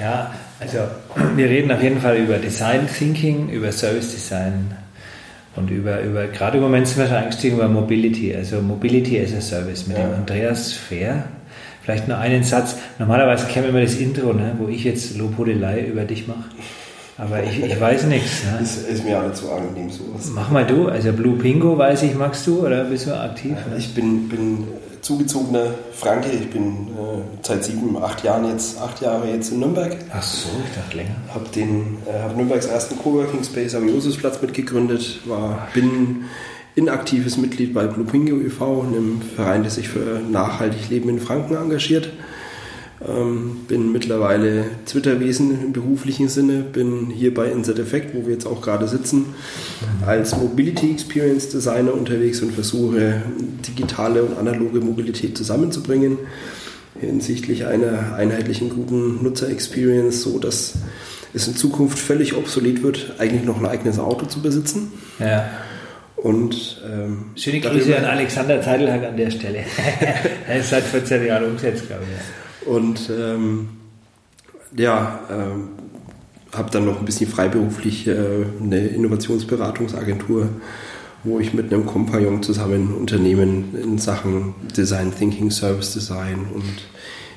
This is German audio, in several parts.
ja, also wir reden auf jeden Fall über Design Thinking, über Service Design und über, über gerade im Moment sind wir schon eingestiegen über Mobility, also Mobility as a Service mit ja. dem Andreas Fair. Vielleicht nur einen Satz. Normalerweise käme immer das Intro, ne, wo ich jetzt Lobhudelei über dich mache. Aber ich, ich weiß nichts. Ne? Ist, ist mir alle zu angenehm sowas. Mach mal du. Also Blue Pingo weiß ich, magst du oder bist du aktiv? Ich bin, bin zugezogener Franke. Ich bin äh, seit sieben, acht Jahren jetzt, acht Jahre jetzt in Nürnberg. Ach so, ich dachte länger. Habe den, äh, hab Nürnbergs ersten Coworking Space am Josusplatz mitgegründet. War, bin inaktives Mitglied bei Blue Pingo e.V., einem Verein, der sich für nachhaltig Leben in Franken engagiert. Ähm, bin mittlerweile Twitter-Wesen im beruflichen Sinne, bin hier bei Insert Effect, wo wir jetzt auch gerade sitzen, als Mobility Experience Designer unterwegs und versuche, digitale und analoge Mobilität zusammenzubringen hinsichtlich einer einheitlichen guten Nutzer-Experience, so dass es in Zukunft völlig obsolet wird, eigentlich noch ein eigenes Auto zu besitzen. Ja. Und, ähm, Schöne Grüße an Alexander Zeidelhack an der Stelle. er ist seit 14 Jahren umgesetzt, glaube ich. Und ähm, ja, äh, habe dann noch ein bisschen freiberuflich äh, eine Innovationsberatungsagentur, wo ich mit einem Kompagnon zusammen Unternehmen in Sachen Design Thinking, Service Design und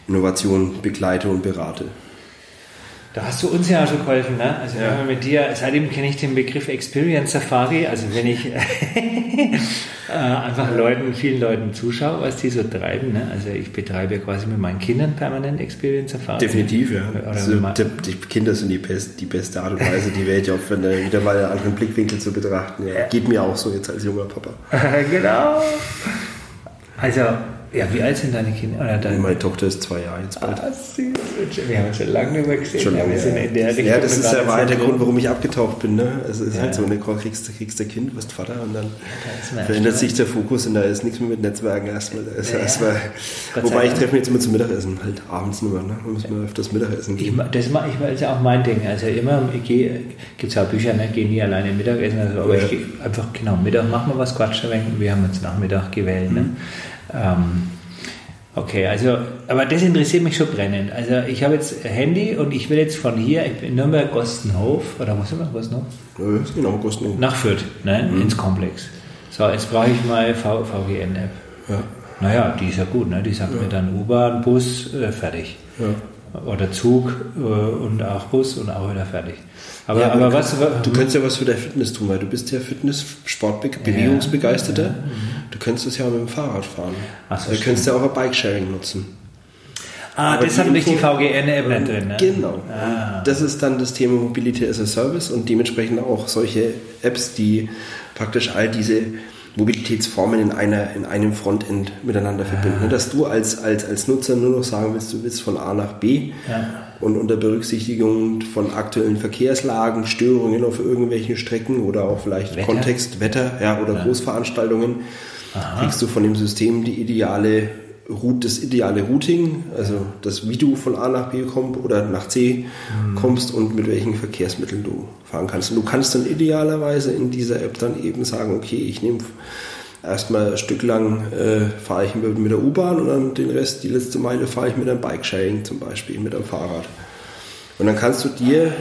Innovation begleite und berate. Da hast du uns ja schon geholfen, ne? Also ja. mit dir, seitdem kenne ich den Begriff Experience Safari, also wenn ich äh, einfach Leuten, vielen Leuten zuschaue, was die so treiben, ne? Also ich betreibe ja quasi mit meinen Kindern permanent Experience Safari. Definitiv, ja. Also, die, Kinder sind die, best, die beste Art und Weise, die Welt ja auch eine, wieder mal einen anderen Blickwinkel zu betrachten. Ja. Geht mir auch so jetzt als junger Papa. genau. Also ja, wie alt sind deine Kinder? Deine Meine Tochter ist zwei Jahre jetzt bald. Ah, süß. Wir haben uns schon lange nicht mehr gesehen. Schon lange, ja. ja, das ist ja war der Grund, warum ich abgetaucht bin. Ne? Es ist ja. halt so, eine kriegst, kriegst du Kind, wirst Vater und dann ja, verändert sich der Fokus und da ist nichts mehr mit Netzwerken erstmal. Ja, erstmal wobei ich treffe mich jetzt immer zum Mittagessen, halt abends nur. Ne? Da müssen wir öfters Mittagessen gehen. Ich, das mache ich, ist ja auch mein Ding. Also immer, ich gehe, gibt es ja Bücher, ne? gehe nie alleine Mittagessen, also, aber ich gehe einfach, genau, Mittag machen wir was, quatschen wir haben uns Nachmittag gewählt. Ne? Mhm. Ähm, Okay, also, aber das interessiert mich schon brennend. Also, ich habe jetzt Handy und ich will jetzt von hier, ich bin Nürnberg Gostenhof, oder wo sind wir? Gostenhof? Ja, genau, Gostenhof. Nach Fürth, ne? Mhm. ins Komplex. So, jetzt brauche ich mal VGN-App. Ja. Naja, die ist ja gut, ne? Die sagt ja. mir dann U-Bahn, Bus, äh, fertig. Ja. Oder Zug äh, und auch Bus und auch wieder fertig. Aber, ja, aber was, du könntest ja was für dein Fitness tun, weil du bist ja Fitness, Sport, Bewegungsbegeisterter. Ja, ja. Du könntest es ja mit dem Fahrrad fahren. Ach so, du könntest ja auch ein Bike-Sharing nutzen. Ah, aber das hat nicht die VGN-App nicht drin. Ne? Genau. Ah. Das ist dann das Thema Mobility as a Service und dementsprechend auch solche Apps, die praktisch all diese Mobilitätsformen in, einer, in einem Frontend miteinander verbinden. Ah. Dass du als, als, als Nutzer nur noch sagen willst, du willst von A nach B ja. und unter Berücksichtigung von aktuellen Verkehrslagen, Störungen auf irgendwelchen Strecken oder auch vielleicht Wetter? Kontext, Wetter ja, oder ja. Großveranstaltungen, Aha. kriegst du von dem System die ideale das ideale Routing, also das, wie du von A nach B kommst oder nach C mhm. kommst und mit welchen Verkehrsmitteln du fahren kannst. Und du kannst dann idealerweise in dieser App dann eben sagen, okay, ich nehme erstmal ein Stück lang äh, fahre ich mit, mit der U-Bahn und dann den Rest, die letzte Meile fahre ich mit einem Bike-Sharing zum Beispiel, mit einem Fahrrad. Und dann kannst du dir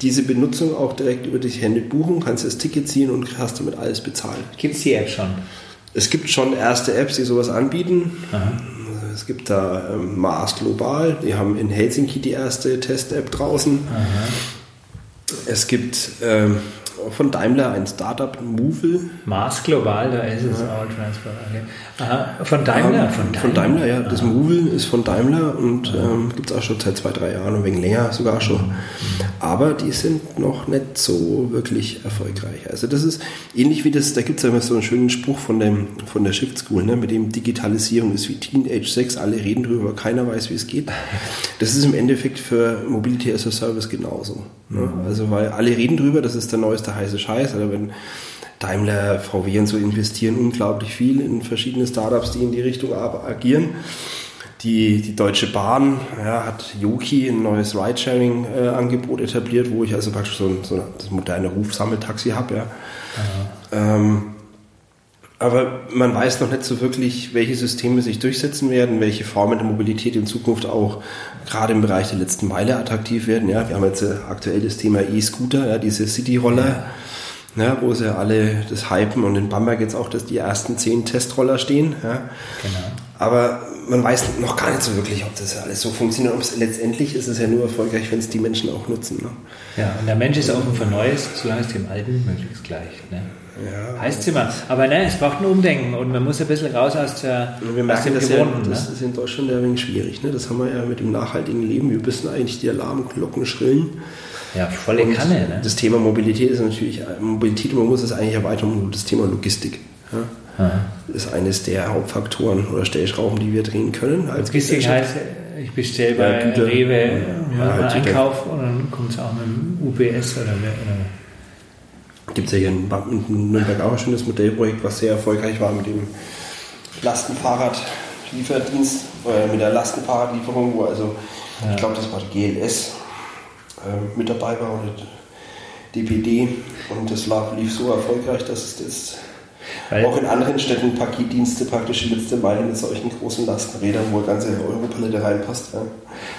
diese Benutzung auch direkt über die Hände buchen, kannst das Ticket ziehen und hast damit alles bezahlt. Gibt es die App schon? Es gibt schon erste Apps, die sowas anbieten. Aha. Es gibt da ähm, Mars Global, die haben in Helsinki die erste Test-App draußen. Aha. Es gibt ähm, von Daimler ein Startup, Movil. Mars Global, da ist es ja. All Transport. Okay. Aha, von Daimler? Ja, von Daimler, von Daimler ja. Das Movil ist von Daimler und ähm, gibt es auch schon seit zwei, drei Jahren, ein wenig länger sogar schon. Mhm. Aber die sind noch nicht so wirklich erfolgreich. Also das ist ähnlich wie das, da gibt es ja immer so einen schönen Spruch von, dem, von der Shift School, ne, mit dem Digitalisierung ist wie Teenage Sex, alle reden drüber, keiner weiß, wie es geht. Das ist im Endeffekt für Mobility as a Service genauso. Ne? Mhm. Also weil alle reden drüber, das ist der neueste heiße Scheiß. Also wenn Daimler, VW und so investieren unglaublich viel in verschiedene Startups, die in die Richtung agieren. Die, die Deutsche Bahn ja, hat Yoki ein neues Ridesharing-Angebot etabliert, wo ich also praktisch so ein, so das moderne Rufsammeltaxi habe. Ja. Ähm, Aber man weiß noch nicht so wirklich, welche Systeme sich durchsetzen werden, welche Formen der Mobilität in Zukunft auch gerade im Bereich der letzten Meile attraktiv werden. Ja, wir haben jetzt aktuell das Thema E-Scooter, ja, diese City-Roller, ja. ja. wo sie alle das hypen und in Bamberg jetzt auch, dass die ersten zehn Testroller stehen. Ja. Genau. Aber man weiß noch gar nicht so wirklich, ob das alles so funktioniert. Ob es letztendlich ist es ja nur erfolgreich, wenn es die Menschen auch nutzen. Ne? Ja, und der Mensch ist offen für Neues, solange es dem Alten möglichst gleich. Ne? Ja, heißt es immer. Aber ne, es braucht ein Umdenken und man muss ein bisschen raus aus, der, wir merken, aus dem Gewohnten. Ja, das ne? ist in Deutschland ja ein wenig schwierig. Ne? Das haben wir ja mit dem nachhaltigen Leben. Wir müssen eigentlich die Alarmglocken schrillen. Ja, volle und Kanne. Ne? Das Thema Mobilität ist natürlich, Mobilität, man muss es eigentlich erweitern das Thema Logistik. Ja? Aha. ist eines der Hauptfaktoren oder Stellschrauben, die wir drehen können. Als Logistik heißt, ich bestelle bei ja, Rewe ja, einen Einkauf und dann kommt es auch mit dem UPS oder, oder gibt es ja hier in, Nürnberg auch ein schönes Modellprojekt, was sehr erfolgreich war mit dem Lastenfahrradlieferdienst, äh, mit der Lastenfahrradlieferung, wo also, ja. ich glaube, das war die GLS äh, mit dabei war oder DPD und das lief so erfolgreich, dass es das weil auch in anderen Städten Paketdienste praktisch die letzte Meile mit solchen großen Lastenrädern, wo eine ganze Europalette reinpasst. Ja.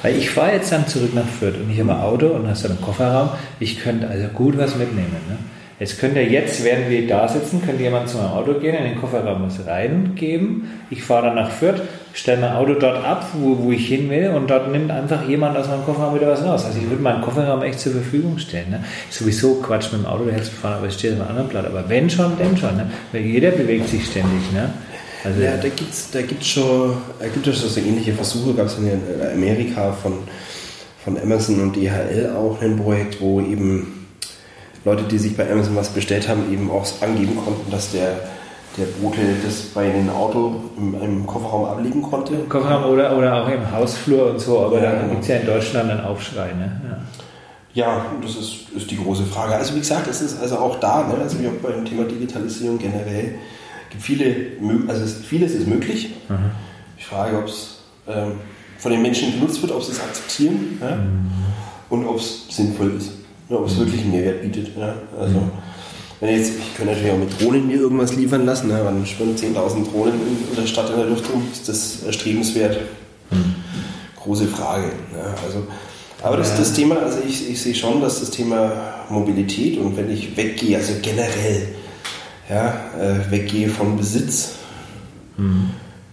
Weil ich fahre jetzt dann zurück nach Fürth und ich habe ein Auto und hast einen Kofferraum. Ich könnte also gut was mitnehmen. Ne? Jetzt könnt ihr jetzt, während wir da sitzen, könnte jemand zu meinem Auto gehen, in den Kofferraum was reingeben. Ich fahre dann nach Fürth, stelle mein Auto dort ab, wo, wo ich hin will, und dort nimmt einfach jemand aus meinem Kofferraum wieder was raus. Also ich würde meinen Kofferraum echt zur Verfügung stellen. Ne? Sowieso Quatsch mit dem Auto daher zu fahren, aber es steht auf einem anderen Blatt. Aber wenn schon, denn schon. Ne? Weil jeder bewegt sich ständig. Ne? Also, ja, da gibt es da gibt's schon, da es so ähnliche Versuche, gab es in Amerika von, von Amazon und DHL auch ein Projekt, wo eben Leute, die sich bei Amazon was bestellt haben, eben auch angeben konnten, dass der, der Bote das bei einem Auto im, im Kofferraum ablegen konnte. Kofferraum oder, oder auch im Hausflur und so, aber ja, da gibt es ja in Deutschland einen Aufschrei. Ne? Ja. ja, das ist, ist die große Frage. Also wie gesagt, es ist also auch da, ne, also wie auch beim Thema Digitalisierung generell, gibt viele, also vieles ist möglich. Mhm. Ich frage, ob es ähm, von den Menschen genutzt wird, ob sie es akzeptieren ja? mhm. und ob es sinnvoll ist ja, ob es wirklich einen Mehrwert bietet. Ja. Also, wenn jetzt, ich könnte natürlich auch mit Drohnen mir irgendwas liefern lassen, ne, dann schwimmen 10.000 Drohnen in, der Stadt in der Luft rum, ist das erstrebenswert? Mhm. Große Frage. Ja. Also, aber das, das Thema, also ich, ich sehe schon, dass das Thema Mobilität und wenn ich weggehe, also generell, ja, äh, weggehe von Besitz mhm.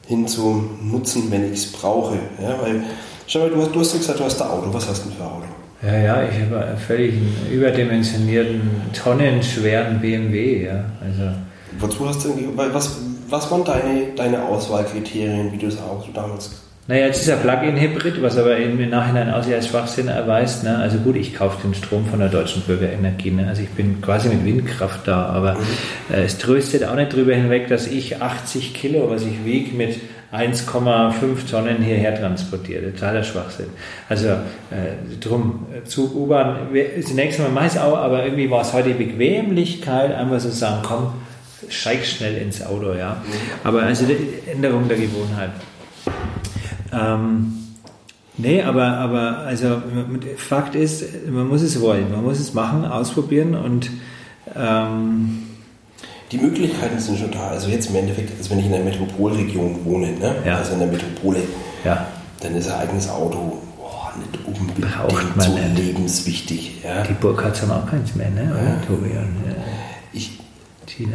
hin zum Nutzen, wenn ich es brauche. Ja, weil, schau mal, du hast, du hast gesagt, du hast ein Auto. Was hast du denn für ein Auto? Ja, ja, ich habe einen völlig überdimensionierten, tonnenschweren BMW. Ja. Also, Wozu hast du was, was waren deine, deine Auswahlkriterien, wie du das auch damals naja, jetzt ist er Plug-in-Hybrid, was aber im Nachhinein auch als Schwachsinn erweist. Ne? Also gut, ich kaufe den Strom von der deutschen Bürgerenergie. Ne? Also ich bin quasi mit Windkraft da, aber mhm. äh, es tröstet auch nicht darüber hinweg, dass ich 80 Kilo, was ich wiege, mit 1,5 Tonnen hierher transportiere. Totaler Schwachsinn. Also äh, drum, Zug, U-Bahn, zunächst mal meist auch, aber irgendwie war es heute Bequemlichkeit, einfach so sagen, komm, steig schnell ins Auto, ja. Aber also Änderung der Gewohnheit. Ähm, nee, aber, aber also Fakt ist, man muss es wollen, man muss es machen, ausprobieren und ähm, die Möglichkeiten sind schon da. Also jetzt im Endeffekt, also wenn ich in einer Metropolregion wohne, ne? ja. also in der Metropole, ja. dann ist ein eigenes Auto boah, nicht unbedingt Braucht man so nicht. lebenswichtig. Ja? Die Burkhards haben auch keins mehr, ne? Und, äh, ich,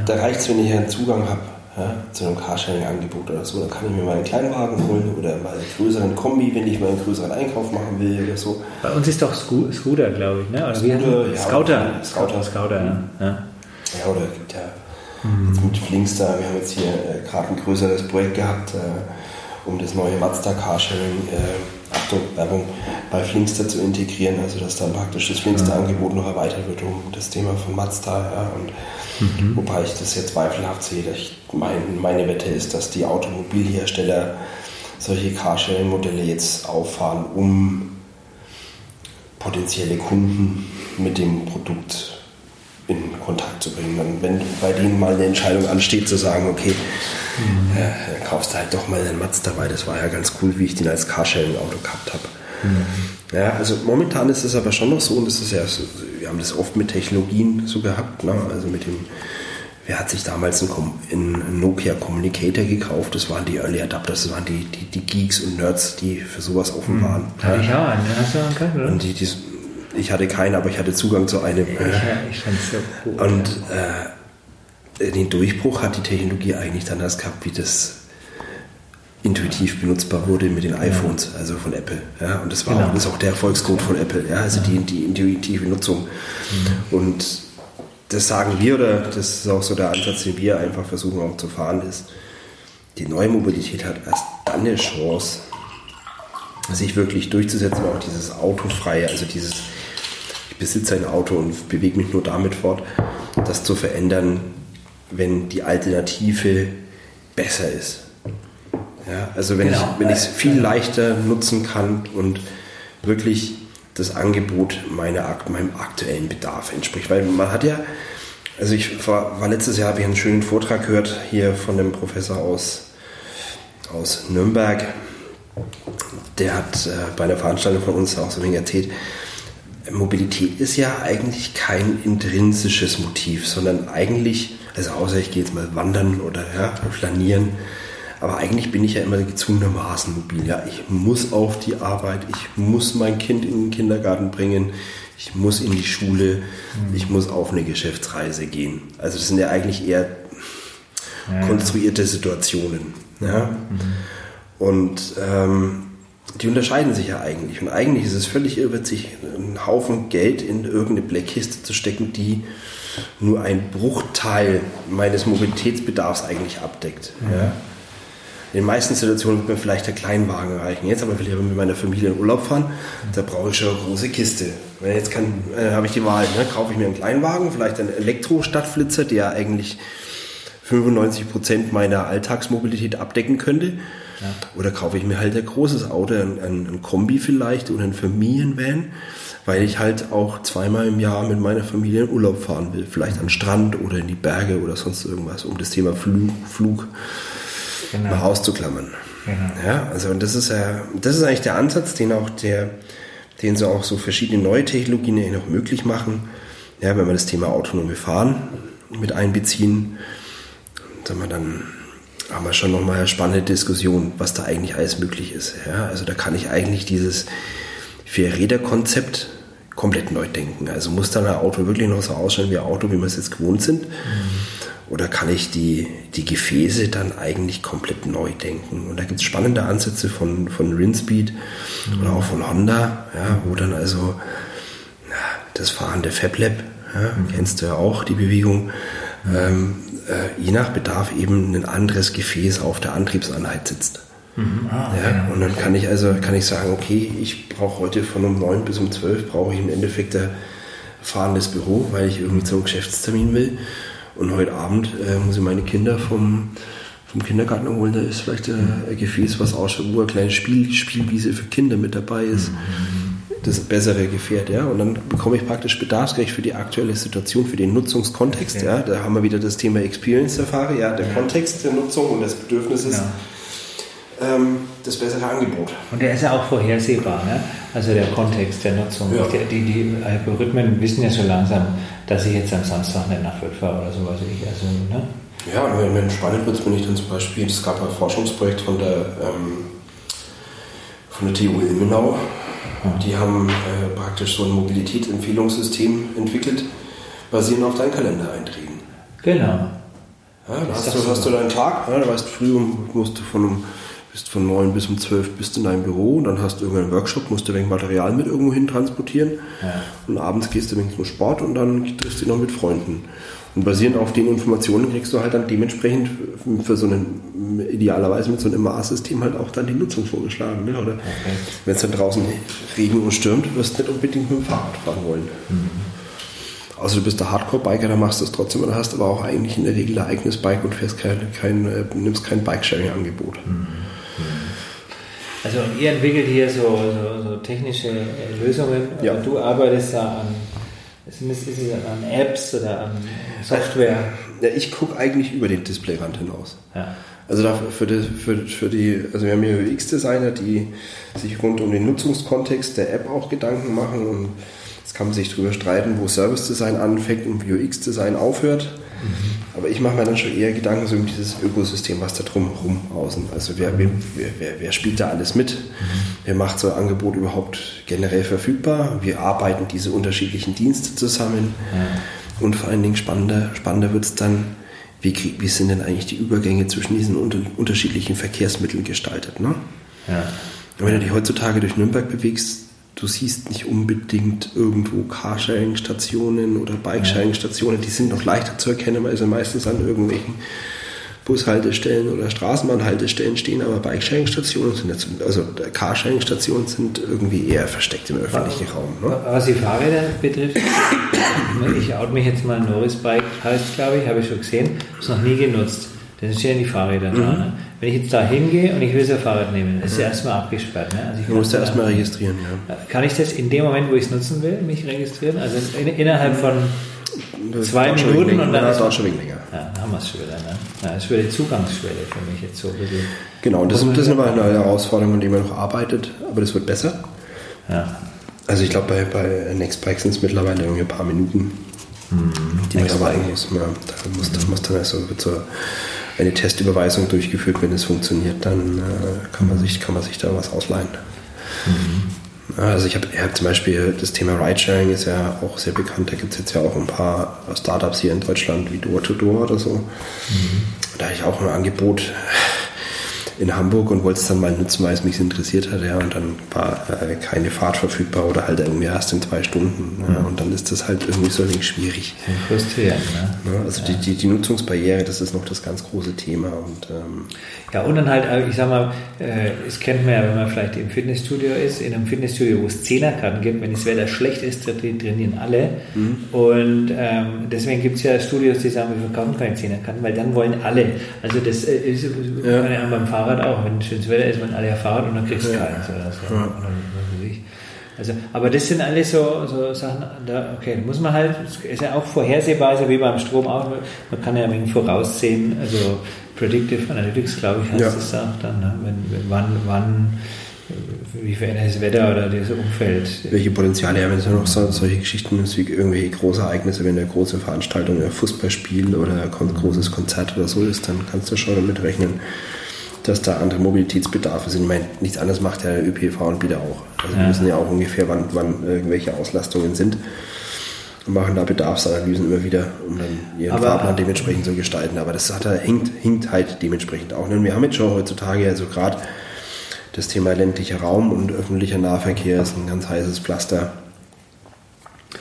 Da reicht es, wenn ich einen Zugang habe ja, zu einem Carsharing-Angebot oder so. Dann kann ich mir mal einen Kleinwagen holen oder mal einen größeren Kombi, wenn ich mal einen größeren Einkauf machen will oder so. Bei uns ist doch Scooter, glaube ich, ne? Oder Scooter, ja, Scouter. Scouter. Scouter, ja. ja. Ja, oder gibt ja mhm. jetzt mit Flinkster, wir haben jetzt hier äh, gerade ein größeres Projekt gehabt, äh, um das neue Mazda Carsharing, äh, Achtung, Werbung, bei Flinkster zu integrieren, also dass dann praktisch das Flinkster-Angebot noch erweitert wird um das Thema von Mazda. Ja, und Mhm. Wobei ich das jetzt zweifelhaft sehe. Ich mein, meine Wette ist, dass die Automobilhersteller solche Carsharing-Modelle jetzt auffahren, um potenzielle Kunden mit dem Produkt in Kontakt zu bringen. Und wenn bei denen mal eine Entscheidung ansteht, zu sagen, okay, mhm. äh, dann kaufst du halt doch mal den Mazda, weil das war ja ganz cool, wie ich den als Carsharing-Auto gehabt habe. Mhm. Ja, also momentan ist es aber schon noch so, und das ist ja, wir haben das oft mit Technologien so gehabt, ne? also mit dem wer hat sich damals einen, Nokia Communicator gekauft? Das waren die Early Adapters, das waren die, die, die Geeks und Nerds, die für sowas offen hm. waren. Hm. Hatte ich auch einen, hast du einen keinen, oder? Und die, die, ich hatte keinen, aber ich hatte Zugang zu einem. Ich, ich fand es so cool. Und äh, den Durchbruch hat die Technologie eigentlich dann erst gehabt, wie das intuitiv benutzbar wurde mit den iPhones, ja. also von Apple. Ja, und das war genau. auch, das ist auch der Erfolgscode von Apple, ja, also ja. Die, die intuitive Nutzung. Mhm. Und das sagen wir oder das ist auch so der Ansatz, den wir einfach versuchen auch zu fahren, ist, die neue Mobilität hat erst dann eine Chance, sich wirklich durchzusetzen, auch dieses Autofreie, also dieses, besitze ein Auto und bewege mich nur damit fort, das zu verändern, wenn die Alternative besser ist. Ja, also wenn genau. ich es viel leichter nutzen kann und wirklich das Angebot meiner, meinem aktuellen Bedarf entspricht. Weil man hat ja, also ich war, war letztes Jahr, habe ich einen schönen Vortrag gehört hier von einem Professor aus, aus Nürnberg. Der hat äh, bei einer Veranstaltung von uns auch so ein wenig erzählt, Mobilität ist ja eigentlich kein intrinsisches Motiv, sondern eigentlich, also außer ich gehe jetzt mal wandern oder ja, flanieren, aber eigentlich bin ich ja immer gezwungenermaßen mobil. Ja, ich muss auf die Arbeit, ich muss mein Kind in den Kindergarten bringen, ich muss in die Schule, mhm. ich muss auf eine Geschäftsreise gehen. Also das sind ja eigentlich eher konstruierte Situationen. Ja? Mhm. Und ähm, die unterscheiden sich ja eigentlich. Und eigentlich ist es völlig irrwitzig, einen Haufen Geld in irgendeine Blackkiste zu stecken, die nur einen Bruchteil meines Mobilitätsbedarfs eigentlich abdeckt. Mhm. Ja? In den meisten Situationen wird mir vielleicht der Kleinwagen reichen. Jetzt aber will ich mit meiner Familie in Urlaub fahren, da brauche ich schon eine große Kiste. Jetzt kann, äh, habe ich die Wahl, ne? kaufe ich mir einen Kleinwagen, vielleicht einen Elektro-Stadtflitzer, der eigentlich 95 Prozent meiner Alltagsmobilität abdecken könnte. Ja. Oder kaufe ich mir halt ein großes Auto, ein, ein, ein Kombi vielleicht oder ein Familienvan, weil ich halt auch zweimal im Jahr mit meiner Familie in Urlaub fahren will. Vielleicht an den Strand oder in die Berge oder sonst irgendwas, um das Thema Flug, Flug genau. mal auszuklammern. Genau. Ja, also und das ist ja, das ist eigentlich der Ansatz, den auch der, den so auch so verschiedene neue Technologien noch möglich machen. Ja, wenn wir das Thema autonome Fahren mit einbeziehen, sagen wir dann haben wir schon nochmal eine spannende Diskussion, was da eigentlich alles möglich ist. Ja, also da kann ich eigentlich dieses Vier-Räder-Konzept komplett neu denken. Also muss dann ein Auto wirklich noch so ausschauen wie ein Auto, wie wir es jetzt gewohnt sind. Mhm. Oder kann ich die, die Gefäße dann eigentlich komplett neu denken? Und da gibt es spannende Ansätze von, von Rinspeed mhm. oder auch von Honda, ja, wo dann also na, das fahrende FabLab, ja, mhm. kennst du ja auch, die Bewegung, ähm, äh, je nach Bedarf eben ein anderes Gefäß auf der Antriebseinheit sitzt. Mhm. Ah, ja, genau. Und dann kann ich also kann ich sagen, okay, ich brauche heute von um 9 bis um 12 brauche ich im Endeffekt ein fahrendes Büro, weil ich irgendwie zum Geschäftstermin will. Und heute Abend äh, muss ich meine Kinder vom, vom Kindergarten holen. Da ist vielleicht ein, ein Gefäß, was ausschaut, wo eine kleine Spiel, Spielwiese für Kinder mit dabei ist. Das bessere Gefährt, ja. Und dann bekomme ich praktisch bedarfsgerecht für die aktuelle Situation, für den Nutzungskontext, ja. Da haben wir wieder das Thema Experience Safari, ja, der Kontext der Nutzung und des Bedürfnisses. Ja ähm, das bessere Angebot. Und der ist ja auch vorhersehbar, ne? also der Kontext der Nutzung. Ja. Die, die, Algorithmen wissen ja so langsam, dass ich jetzt am Samstag nicht nach Fürth fahre oder sowas. Ich, also, ne? Ja, und wenn spannend wird, bin ich dann zum Beispiel, es gab ein Forschungsprojekt von der, ähm, von der TU Ilmenau. Die haben äh, praktisch so ein Mobilitätsempfehlungssystem entwickelt, basierend auf deinen Kalendereinträgen. Genau. Ja, da hast du, hast du deinen Tag, ja, du weißt, früh musst du von um bist von 9 bis um 12 bist in deinem Büro und dann hast du irgendeinen Workshop, musst du wenig Material mit irgendwo hin transportieren ja. und abends gehst du wenig zum Sport und dann triffst du dich noch mit Freunden. Und basierend auf den Informationen kriegst du halt dann dementsprechend für so einen, idealerweise mit so einem MA-System halt auch dann die Nutzung vorgeschlagen. Ne? Oder okay. wenn es dann draußen Regen und stürmt, wirst du nicht unbedingt mit dem Fahrrad fahren wollen. Mhm. Außer du bist der Hardcore-Biker, dann machst du es trotzdem und hast aber auch eigentlich in der Regel ein eigenes Bike und fährst kein, kein, äh, nimmst kein Bike-Sharing-Angebot. Mhm. Also ihr entwickelt hier so, so, so technische Lösungen, ja. du arbeitest da an, ist es an Apps oder an Software? Ja, ich gucke eigentlich über den Displayrand hinaus. Ja. Also für die, für, für die, also wir haben hier UX-Designer, die sich rund um den Nutzungskontext der App auch Gedanken machen und jetzt kann man sich darüber streiten, wo Service Design anfängt und UX Design aufhört. Aber ich mache mir dann schon eher Gedanken so um dieses Ökosystem, was da drumherum außen. Also wer, wer, wer, wer spielt da alles mit? Wer macht so ein Angebot überhaupt generell verfügbar? Wir arbeiten diese unterschiedlichen Dienste zusammen. Ja. Und vor allen Dingen spannender, spannender wird es dann, wie, wie sind denn eigentlich die Übergänge zwischen diesen unter, unterschiedlichen Verkehrsmitteln gestaltet? Ne? Ja. Wenn du dich heutzutage durch Nürnberg bewegst, du siehst nicht unbedingt irgendwo Carsharing-Stationen oder Bike-Sharing-Stationen, die sind noch leichter zu erkennen, weil sie meistens an irgendwelchen Bushaltestellen oder Straßenbahnhaltestellen stehen, aber Bike-Sharing-Stationen sind jetzt, also Carsharing-Stationen sind irgendwie eher versteckt im öffentlichen was, Raum. Ne? Was die Fahrräder betrifft, ich out mich jetzt mal, Norris Bike heißt glaube ich, habe ich schon gesehen, habe es noch nie genutzt. Das sind ja die Fahrräder mhm. da. Ne? Wenn ich jetzt da hingehe und ich will so ein Fahrrad nehmen, ist ja erstmal abgesperrt. Ne? Also ich du musst ja erstmal registrieren, ja. Kann ich das in dem Moment, wo ich es nutzen will, mich registrieren? Also in, innerhalb von zwei Minuten und dann. Das dauert schon länger. Ja, dann haben wir es schon wieder. Ne? Ja, das ist wieder die Zugangsschwelle für mich jetzt so. Genau, und das, das ist immer eine Herausforderung, an der man noch arbeitet, aber das wird besser. Ja. Also ich glaube, bei, bei Nextbike sind es mittlerweile irgendwie ein paar Minuten, hm, die man muss. Ja, da muss, das muss dann wird so eine Testüberweisung durchgeführt. Wenn es funktioniert, dann äh, kann, man sich, kann man sich da was ausleihen. Mhm. Also ich habe hab zum Beispiel das Thema Ridesharing ist ja auch sehr bekannt. Da gibt es jetzt ja auch ein paar Startups hier in Deutschland wie Door-to-Door oder so. Mhm. Da habe ich auch ein Angebot in Hamburg und wollte es dann mal nutzen, weil es mich interessiert hat, ja, und dann war äh, keine Fahrt verfügbar oder halt irgendwie erst in zwei Stunden. Ja, und dann ist das halt irgendwie so ein schwierig. Frustrierend, ne? Ja, also ja. Die, die, die, Nutzungsbarriere, das ist noch das ganz große Thema. Und, ähm, ja, und dann halt, äh, ich sag mal, äh, es kennt man ja, wenn man vielleicht im Fitnessstudio ist, in einem Fitnessstudio, wo es Zehnerkarten gibt, wenn das Wetter schlecht ist, trainieren alle. Mhm. Und ähm, deswegen gibt es ja Studios, die sagen, wir verkaufen keine Zehnerkarten, weil dann wollen alle. Also das äh, ist ja. ja beim Fahrrad auch, wenn schönes Wetter ist, wenn alle ja Fahrrad und dann kriegst du ja. keins oder so. Ja. Also, aber das sind alles so, so Sachen, da, okay, muss man halt, ist ja auch vorhersehbar, so wie beim Strom auch, man kann ja ein wenig voraussehen, also Predictive Analytics, glaube ich, heißt ja. das auch dann, ne? wenn, wann, wann, wie verändert das Wetter oder das Umfeld. Welche Potenziale haben ja noch so, solche Geschichten, wie irgendwelche große Ereignisse, wenn eine große Veranstaltung, ein Fußballspiel oder ein großes Konzert oder so ist, dann kannst du schon damit rechnen, dass da andere Mobilitätsbedarfe sind. Ich meine, nichts anderes macht ja der ÖPV-Anbieter auch. Also ja. wir wissen ja auch ungefähr, wann, wann irgendwelche Auslastungen sind und machen da Bedarfsanalysen immer wieder, um dann ihren Aber, Fahrplan dementsprechend zu gestalten. Aber das hat, hinkt, hinkt halt dementsprechend auch. Und wir haben jetzt schon heutzutage, also gerade das Thema ländlicher Raum und öffentlicher Nahverkehr ist ein ganz heißes Pflaster.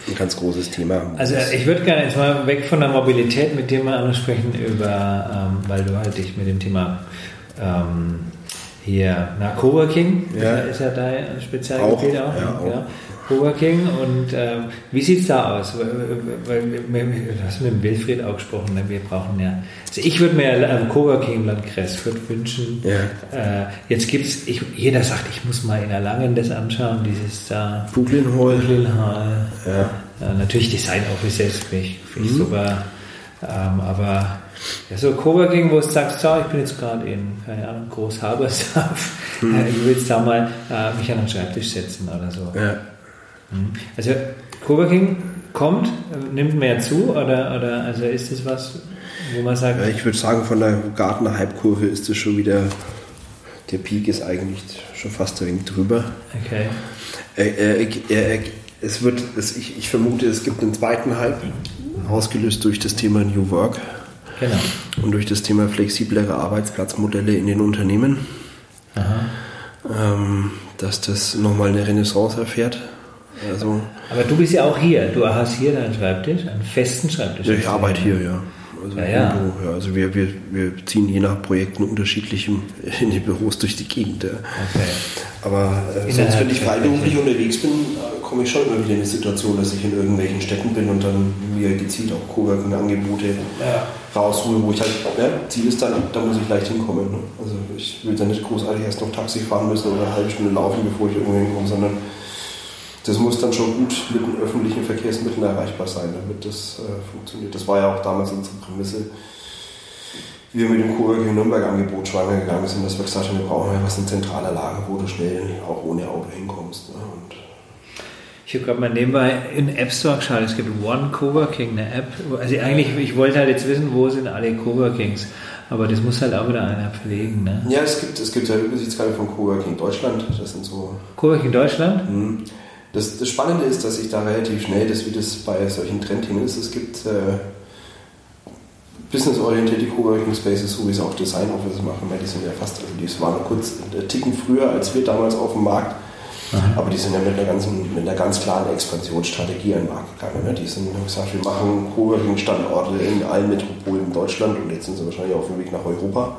Ein ganz großes Thema. Also ich würde gerne jetzt mal weg von der Mobilität mit dir mal sprechen über, ähm, weil du halt dich mit dem Thema ähm, hier, na, Coworking ja. ist ja dein Spezialgebiet auch. auch, ja, auch. Ja. Coworking und ähm, wie sieht es da aus? Weil, weil, du hast mit dem Wilfried auch gesprochen, ne? wir brauchen ja, also ich würde mir ähm, Coworking im Landkreis wünschen. Ja. Äh, jetzt gibt es, jeder sagt, ich muss mal in Erlangen das anschauen, dieses da. Brooklyn Hall. Brooklyn Hall. Ja. Äh, natürlich Design Offices, finde ich, find mhm. super. Ähm, aber ja, so Coworking, wo du sagst, so, ich bin jetzt gerade in, keine Ahnung, Großhabersdorf, mhm. äh, ich will jetzt da mal äh, mich an den Schreibtisch setzen oder so. Ja. Mhm. Also Coworking kommt, nimmt mehr zu oder, oder also ist das was, wo man sagt... Ja, ich würde sagen, von der Gartner Halbkurve ist es schon wieder, der Peak ist eigentlich schon fast ein wenig drüber. Okay. Äh, äh, äh, es wird, es, ich, ich vermute, es gibt einen zweiten Hype, ausgelöst durch das Thema New Work. Genau. Und durch das Thema flexiblere Arbeitsplatzmodelle in den Unternehmen, ähm, dass das nochmal eine Renaissance erfährt. Also, Aber du bist ja auch hier. Du hast hier deinen Schreibtisch, einen festen Schreibtisch. Ja, ich arbeite hier, ja. Also, ja, ja. Büro, ja. also wir, wir, wir ziehen je nach Projekten unterschiedlichem in die Büros durch die Gegend. Ja. Okay. Aber äh, sonst, wenn ich freiberuflich unterwegs bin, komme ich schon immer wieder in die Situation, dass ich in irgendwelchen Städten bin und dann mir gezielt auch Coworking-Angebote ja. raushole, wo ich halt, ja, Ziel ist dann, da muss ich leicht hinkommen. Ne? Also ich will dann nicht großartig erst noch Taxi fahren müssen oder eine halbe Stunde laufen, bevor ich irgendwo hinkomme, sondern das muss dann schon gut mit den öffentlichen Verkehrsmitteln erreichbar sein, damit das äh, funktioniert. Das war ja auch damals unsere Prämisse, wie wir mit dem Coworking Nürnberg-Angebot schwanger gegangen sind, dass wir gesagt haben, wir brauchen ja was in zentraler Lage, wo du schnell auch ohne Auto hinkommst. Ne? Ich habe gerade mal nebenbei in App Store geschaut, es gibt One Coworking, eine App. Also eigentlich, ich wollte halt jetzt wissen, wo sind alle Coworkings. Aber das muss halt auch wieder einer pflegen. Ne? Ja, es gibt, es gibt ja Übersichtskarte von Coworking Deutschland. Das sind so. Coworking Deutschland? Mhm. Das, das Spannende ist, dass sich da relativ schnell, das wie das bei solchen Trendthemen ist, es gibt äh, businessorientierte Coworking Spaces, so wie es auch Design Offices machen, weil die sind ja fast, also die waren kurz einen Ticken früher als wir damals auf dem Markt. Aha. Aber die sind ja mit einer, ganzen, mit einer ganz klaren Expansionsstrategie an den Markt gegangen. Ne? Die sind, gesagt, wir machen Coworking-Standorte in allen Metropolen in Deutschland und jetzt sind sie wahrscheinlich auf dem Weg nach Europa.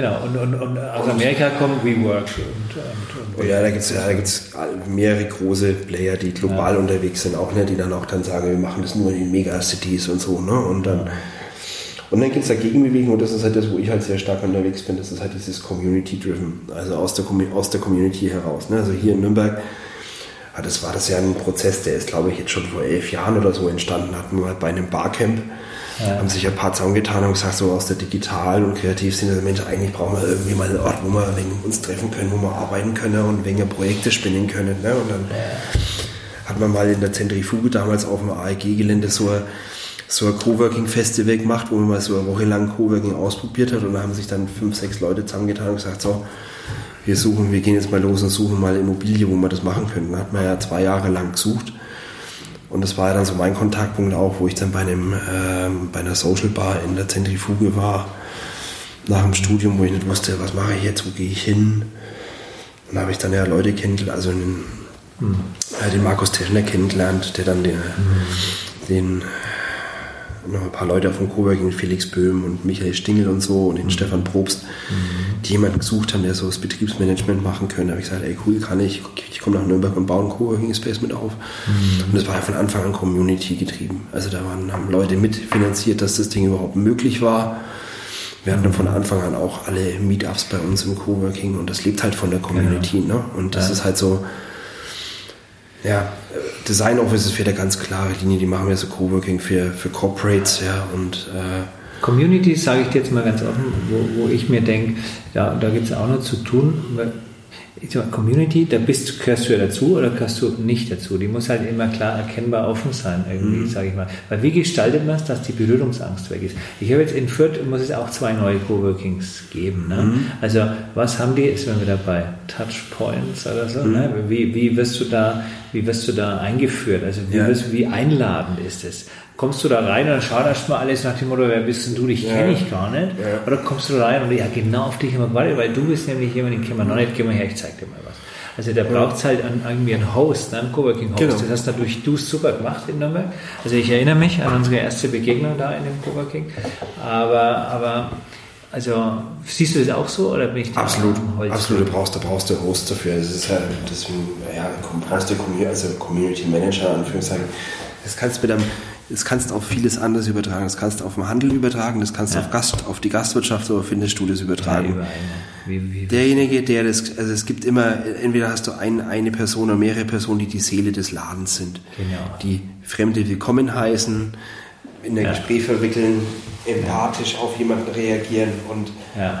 Genau, und, und, und aus Amerika kommen WeWork. Und, und, und ja, da gibt es ja, mehrere große Player, die global ja. unterwegs sind, auch ne, die dann auch dann sagen, wir machen das nur in Megacities und so. Ne? Und dann, und dann gibt es da Gegenbewegung und das ist halt das, wo ich halt sehr stark unterwegs bin, das ist halt dieses Community-Driven, also aus der, aus der Community heraus. Ne? Also hier in Nürnberg, das war das ja ein Prozess, der ist, glaube ich, jetzt schon vor elf Jahren oder so entstanden, hatten wir halt bei einem Barcamp ja. haben sich ein paar zusammengetan und gesagt, so aus der Digital- und Kreativszene, also Mensch, eigentlich brauchen wir irgendwie mal einen Ort, wo wir uns treffen können, wo wir arbeiten können und weniger Projekte spinnen können. Ne? Und dann ja. hat man mal in der Zentrifuge damals auf dem AEG-Gelände so ein so ein Coworking-Festival gemacht, wo man mal so eine Woche lang Coworking ausprobiert hat und da haben sich dann fünf, sechs Leute zusammengetan und gesagt, so, wir suchen, wir gehen jetzt mal los und suchen mal Immobilie, wo wir das machen können. Da hat man ja zwei Jahre lang gesucht und das war ja dann so mein Kontaktpunkt auch, wo ich dann bei, einem, ähm, bei einer Social Bar in der Zentrifuge war, nach dem Studium, wo ich nicht wusste, was mache ich jetzt, wo gehe ich hin. Und da habe ich dann ja Leute kennengelernt, also den, mhm. äh, den Markus Teschner kennengelernt, der dann den, mhm. den noch ein paar Leute vom Coworking, Felix Böhm und Michael Stingel und so und den mhm. Stefan Probst, mhm. die jemanden gesucht haben, der so das Betriebsmanagement machen können. Da habe ich gesagt, ey cool, kann ich, ich komme nach Nürnberg und baue einen Coworking Space mit auf. Mhm. Und das war von Anfang an Community getrieben. Also da waren, haben Leute mitfinanziert, dass das Ding überhaupt möglich war. Wir hatten von Anfang an auch alle Meetups bei uns im Coworking und das lebt halt von der Community. Genau. Ne? Und das ja. ist halt so, ja, Design Offices für eine ganz klare Linie, die machen wir so Coworking für, für Corporates, ja, und äh, Communities, sage ich dir jetzt mal ganz offen, wo, wo ich mir denke, ja, da gibt es auch noch zu tun, weil Community, da bist, gehörst du ja dazu oder gehörst du nicht dazu. Die muss halt immer klar erkennbar offen sein, irgendwie, mhm. sage ich mal. Weil wie gestaltet man es, dass die Berührungsangst weg ist? Ich habe jetzt in Fürth, muss es auch zwei neue Coworkings geben. Ne? Mhm. Also was haben die, ist wenn wir dabei, Touchpoints oder so, mhm. ne? wie, wie wirst du da, wie wirst du da eingeführt? Also wie, ja. wirst, wie einladend ist es? Kommst du da rein und dann schaut erstmal alles nach dem Motto, wer bist denn du, dich ja. kenne ich gar nicht. Ja. Oder kommst du rein und ja, genau auf dich immer gewartet, weil du bist nämlich jemand, den kennen wir noch nicht, geh mal her, ich zeig dir mal was. Also da braucht es halt an, irgendwie einen Host, ne, einen Coworking-Host. Genau. Das hast natürlich du super gemacht in Nürnberg. Also ich erinnere mich an unsere erste Begegnung da in dem Coworking. Aber, aber also siehst du das auch so oder bin ich da Absolut, absolut. Du brauchst, du brauchst du Host dafür. Das ist ja, das, ja, brauchst du also Community Manager, Anführungszeichen. Das kannst du mit einem das kannst du auf vieles anderes übertragen. Das kannst du auf den Handel übertragen, das kannst du ja. auf, Gast, auf die Gastwirtschaft oder das übertragen. Ja, wie, wie, Derjenige, der das, also es gibt immer, entweder hast du ein, eine Person oder mehrere Personen, die die Seele des Ladens sind. Genau. Die Fremde willkommen heißen, in ein ja. Gespräch verwickeln, empathisch auf jemanden reagieren und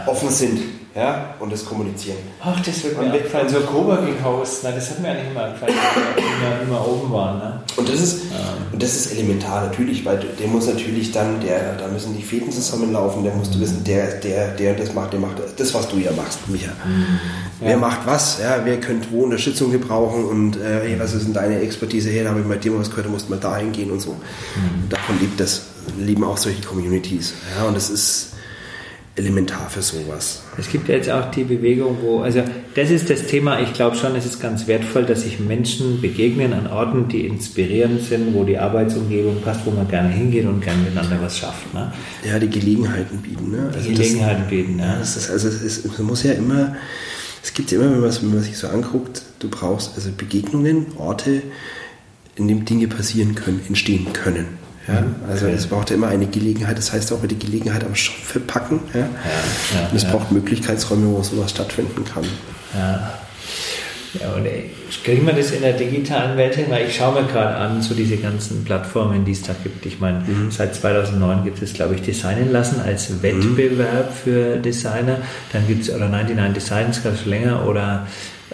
offen sind ja, und das Kommunizieren. Ach, das wird mir wegfallen, so Coworking-Host, das hat mir eigentlich immer gefallen, wenn wir immer oben waren. Ne? Und, das ist, ähm. und das ist elementar natürlich, weil der muss natürlich dann, der, da müssen die Fäden zusammenlaufen, der musst du wissen, der, der, der das macht, der macht das, was du ja machst, Micha. Mhm. Ja. Wer macht was, ja, wer könnte wo Unterstützung gebrauchen und äh, hey, was ist denn deine Expertise her, da habe ich mal dem was gehört, du musst mal dahin gehen und so. Mhm. Davon lebt das, leben auch solche Communities. Ja, und das ist elementar für sowas. Es gibt ja jetzt auch die Bewegung, wo, also das ist das Thema, ich glaube schon, es ist ganz wertvoll, dass sich Menschen begegnen an Orten, die inspirierend sind, wo die Arbeitsumgebung passt, wo man gerne hingeht und gerne miteinander was schafft. Ne? Ja, die Gelegenheiten bieten. Ne? Also die Gelegenheiten bieten, ja. Das ist, also es, ist, es muss ja immer, es gibt ja immer, wenn man, wenn man sich so anguckt, du brauchst also Begegnungen, Orte, in denen Dinge passieren können, entstehen können. Ja, also okay. es braucht immer eine Gelegenheit, das heißt auch die Gelegenheit am Schopf packen. Ja? Und es braucht Möglichkeitsräume, wo sowas stattfinden kann. Ja. Und kriegen wir das in der digitalen Welt hin? Weil ich schaue mir gerade an, so diese ganzen Plattformen, die es da gibt. Ich meine, mhm. seit 2009 gibt es, glaube ich, Designen lassen als Wettbewerb mhm. für Designer. Dann gibt es, oder 99 Designs, gab es länger, oder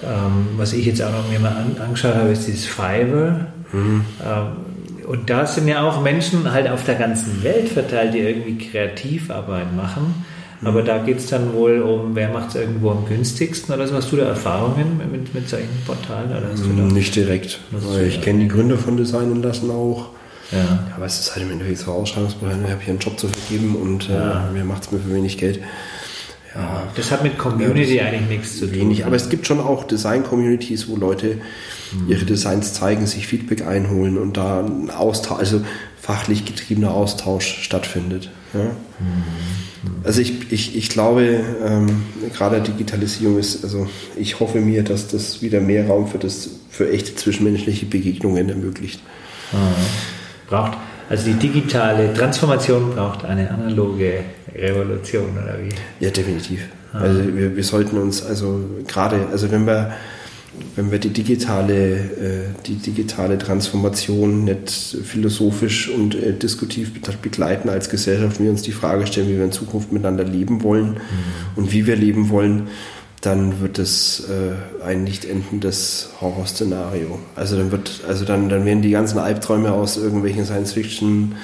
Ähm, was ich jetzt auch noch mir mal an, angeschaut habe, ist dieses Fiverr. Mhm. Ähm, und da sind ja auch Menschen halt auf der ganzen Welt verteilt, die irgendwie Kreativarbeit machen. Mhm. Aber da geht es dann wohl um, wer macht es irgendwo am günstigsten oder so. Hast du da Erfahrungen mit, mit solchen Portalen? Oder hast da Nicht direkt. Ich kenne die Gründer von Designen lassen auch. Ja. Aber es ist halt im Endeffekt so Ausschreibungsbereich. Ich habe hier einen Job zu vergeben und ja. äh, mir macht es mir für wenig Geld. Ja, das hat mit Community eigentlich nichts zu tun. Wenig, aber es gibt schon auch Design-Communities, wo Leute mhm. Ihre Designs zeigen, sich Feedback einholen und da ein Austausch, also fachlich getriebener Austausch stattfindet. Ja? Mhm. Also ich, ich, ich glaube, ähm, gerade Digitalisierung ist, also ich hoffe mir, dass das wieder mehr Raum für, das, für echte zwischenmenschliche Begegnungen ermöglicht. Mhm. Braucht, also die digitale Transformation braucht eine analoge Revolution, oder wie? Ja, definitiv. Ah. Also wir, wir sollten uns also gerade, also wenn wir wenn wir die digitale, äh, die digitale Transformation nicht philosophisch und äh, diskutiv begleiten als Gesellschaft, wir uns die Frage stellen, wie wir in Zukunft miteinander leben wollen mhm. und wie wir leben wollen, dann wird es äh, ein nicht endendes Horrorszenario. Also dann wird, also dann, dann werden die ganzen Albträume aus irgendwelchen Science-Fiction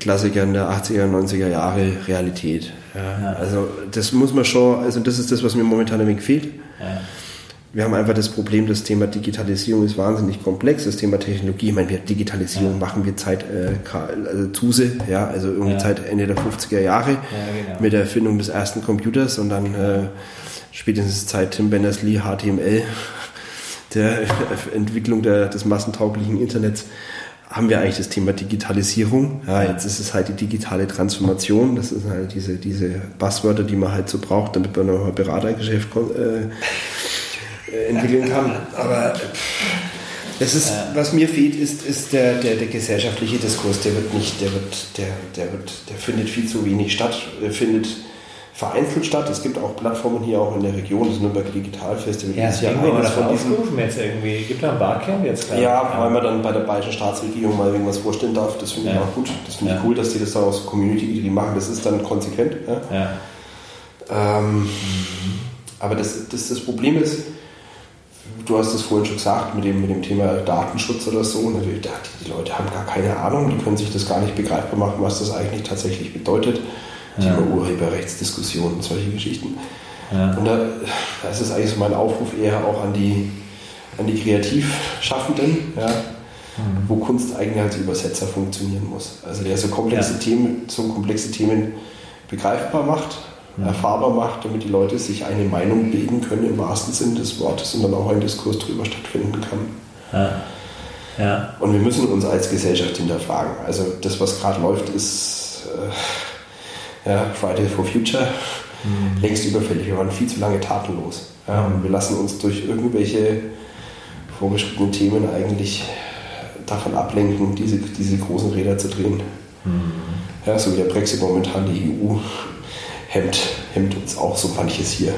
Klassikern der 80er, 90er Jahre Realität. Ja. Also das muss man schon, also das ist das, was mir momentan ein wenig fehlt. Ja. Wir haben einfach das Problem, das Thema Digitalisierung ist wahnsinnig komplex, das Thema Technologie, ich meine, wir Digitalisierung machen wir Zeit äh, also Zuse, ja, also irgendwie Zeit Ende der 50er Jahre genau. mit der Erfindung des ersten Computers und dann äh, spätestens Zeit Tim Berners-Lee, HTML, der Entwicklung der, des massentauglichen Internets, haben wir eigentlich das Thema Digitalisierung. Ja, jetzt ist es halt die digitale Transformation. Das sind halt diese, diese Buzzwörter, die man halt so braucht, damit man noch ein Beratergeschäft äh, entwickeln kann. Aber das ist, was mir fehlt, ist, ist der, der, der gesellschaftliche Diskurs. Der wird nicht, der wird, der, der wird, der findet viel zu wenig statt. Der findet vereinzelt statt. Es gibt auch Plattformen hier auch in der Region, das Nürnberg Digital Festival. Ja, Jahr eines von diesen jetzt irgendwie. Gibt da ein Barcamp jetzt gerade? Ja, weil man dann bei der bayerischen Staatsregierung mal irgendwas vorstellen darf. Das finde ich ja. auch gut. Das finde ich cool, dass die das dann aus Community die machen. Das ist dann konsequent. Ja. Ähm. Aber das, das, das Problem ist, du hast es vorhin schon gesagt, mit dem, mit dem Thema Datenschutz oder so. Natürlich, die Leute haben gar keine Ahnung, die können sich das gar nicht begreifbar machen, was das eigentlich tatsächlich bedeutet. Thema ja. Urheberrechtsdiskussionen und solche Geschichten. Ja. Und da, da, ist es eigentlich so mein Aufruf eher auch an die, an die Kreativschaffenden, ja, mhm. wo Kunst eigentlich als Übersetzer funktionieren muss. Also der so komplexe, ja. Themen, so komplexe Themen begreifbar macht. Erfahrbar macht, damit die Leute sich eine Meinung bilden können im wahrsten Sinne des Wortes und dann auch ein Diskurs darüber stattfinden kann. Ja. Ja. Und wir müssen uns als Gesellschaft hinterfragen. Also das, was gerade läuft, ist äh, ja, Friday for Future, mhm. längst überfällig. Wir waren viel zu lange tatenlos. Ja, und wir lassen uns durch irgendwelche vorgeschriebenen Themen eigentlich davon ablenken, diese, diese großen Räder zu drehen. Mhm. Ja, so wie der Brexit momentan die EU hemmt, hemmt uns auch so manches hier.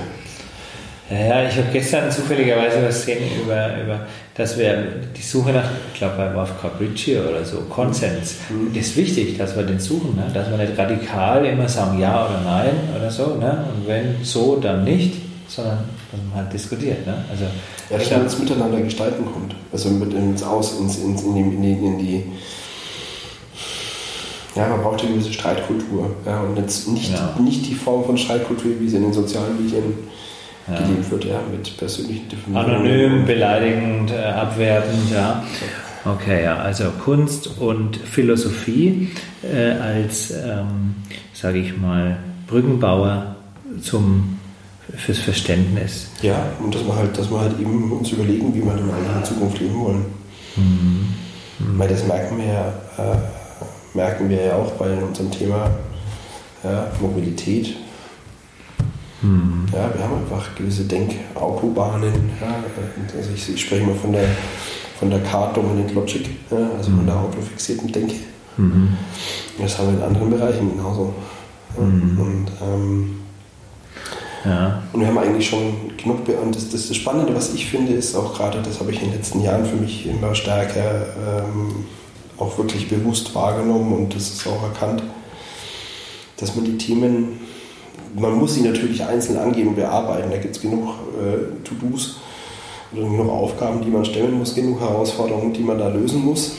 Ja, ja ich habe gestern zufälligerweise was gesehen über, über dass wir die Suche nach, ich glaube bei Wolfgang Ritchie oder so, Konsens, mhm. ist wichtig, dass wir den suchen, ne? dass wir nicht radikal immer sagen Ja oder Nein oder so. Ne? Und wenn so, dann nicht, sondern dass man halt diskutiert. Ne? Also, ja, dass man ins Miteinander gestalten kommt. Also mit ins Aus, ins, ins, in, die, in, die, in die ja, man braucht eine gewisse Streitkultur. Ja, und jetzt nicht, ja. nicht die Form von Streitkultur, wie sie in den sozialen Medien ja. gelebt wird, ja, mit persönlichen Diffamierungen. Anonym, beleidigend, äh, abwertend, ja. Okay, ja, also Kunst und Philosophie äh, als, ähm, sage ich mal, Brückenbauer zum fürs Verständnis. Ja, und dass wir halt, dass wir halt eben uns überlegen, wie wir in einer Zukunft leben wollen. Mhm. Mhm. Weil das merken wir ja, äh, merken wir ja auch bei unserem Thema ja, Mobilität, hm. Ja, wir haben einfach gewisse Denkautobahnen. Ja, also ich, ich, spreche mal von der, von der Car-Dominant Logic, ja, also von der hm. autofixierten Denke. Mhm. Das haben wir in anderen Bereichen genauso. Mhm. Und, ähm, ja. und wir haben eigentlich schon genug. Und das, das, das Spannende, was ich finde, ist auch gerade, das habe ich in den letzten Jahren für mich immer stärker ähm, auch wirklich bewusst wahrgenommen und das ist auch erkannt, dass man die Themen man muss sie natürlich einzeln angehen und bearbeiten. Da gibt es genug äh, To-Dos oder genug Aufgaben, die man stellen muss, genug Herausforderungen, die man da lösen muss.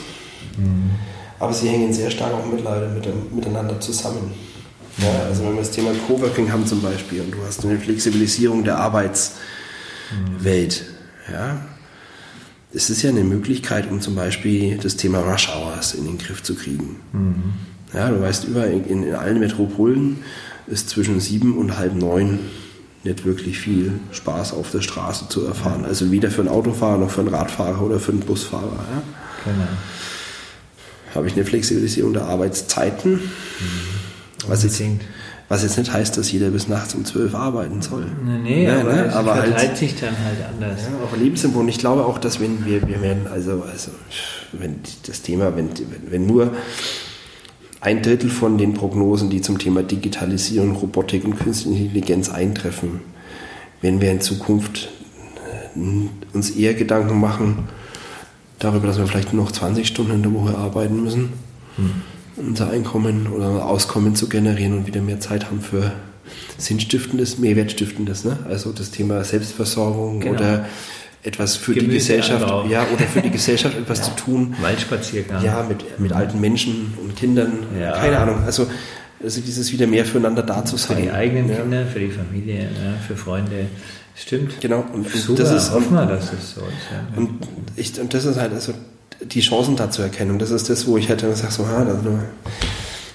Mhm. Aber sie hängen sehr stark auch mittlerweile miteinander zusammen. Ja, also wenn wir das Thema Coworking haben zum Beispiel und du hast eine Flexibilisierung der Arbeitswelt, ja, es ist ja eine Möglichkeit, um zum Beispiel das Thema Rush Hours in den Griff zu kriegen. Mhm. Ja, du weißt, überall in, in allen Metropolen ist zwischen sieben und halb neun nicht wirklich viel Spaß auf der Straße zu erfahren. Also weder für einen Autofahrer noch für einen Radfahrer oder für einen Busfahrer. Ja? Genau. Habe ich eine Flexibilisierung der Arbeitszeiten, mhm. was, jetzt, was jetzt nicht heißt, dass jeder bis nachts um zwölf arbeiten soll. Nee, nee ja, aber, ne? aber halt, sich dann halt anders. Ja, auch. Und ich glaube auch, dass wenn wir, wir werden, also, also wenn das Thema, wenn, wenn nur ein Drittel von den Prognosen, die zum Thema Digitalisierung, Robotik und künstliche Intelligenz eintreffen, wenn wir in Zukunft äh, uns eher Gedanken machen darüber, dass wir vielleicht nur noch 20 Stunden in der Woche arbeiten müssen, hm. Unser Einkommen oder Auskommen zu generieren und wieder mehr Zeit haben für Sinnstiftendes, Mehrwertstiftendes. Ne? Also das Thema Selbstversorgung genau. oder etwas für Gemüse die Gesellschaft, Anbau. ja, oder für die Gesellschaft etwas ja. zu tun. Waldspaziergang. Ja, mit, mit alten Menschen und Kindern. Ja. Keine Ahnung. Also, also dieses wieder mehr füreinander da zu sein. Für die eigenen ja. Kinder, für die Familie, für Freunde. Stimmt. Genau. Und, Super, das ist, hoffen wir, dass es so ist. Und, ich, und das ist halt also die Chancen da zu erkennen. Und das ist das, wo ich halt dann sage, so, ha, das,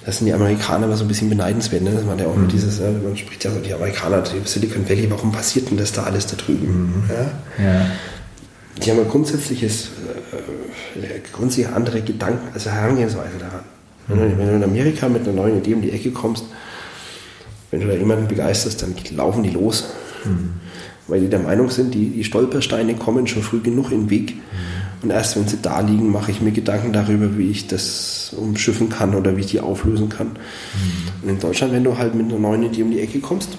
das sind die Amerikaner immer so ein bisschen beneidenswert. Ne? Das man ja auch mhm. dieses, man spricht ja so die Amerikaner, die Silicon Valley, warum passiert denn das da alles da drüben? Mhm. Ja? ja? Die haben ein grundsätzliches, äh, grundsätzlich andere Gedanken, also Herangehensweise daran. Mhm. Wenn du in Amerika mit einer neuen Idee um die Ecke kommst, wenn du da jemanden begeisterst, dann laufen die los. Mhm. Weil die der Meinung sind, die, die Stolpersteine kommen schon früh genug in den Weg. Mhm. Und erst wenn sie da liegen, mache ich mir Gedanken darüber, wie ich das umschiffen kann oder wie ich die auflösen kann. Mhm. Und in Deutschland, wenn du halt mit einer neuen Idee um die Ecke kommst,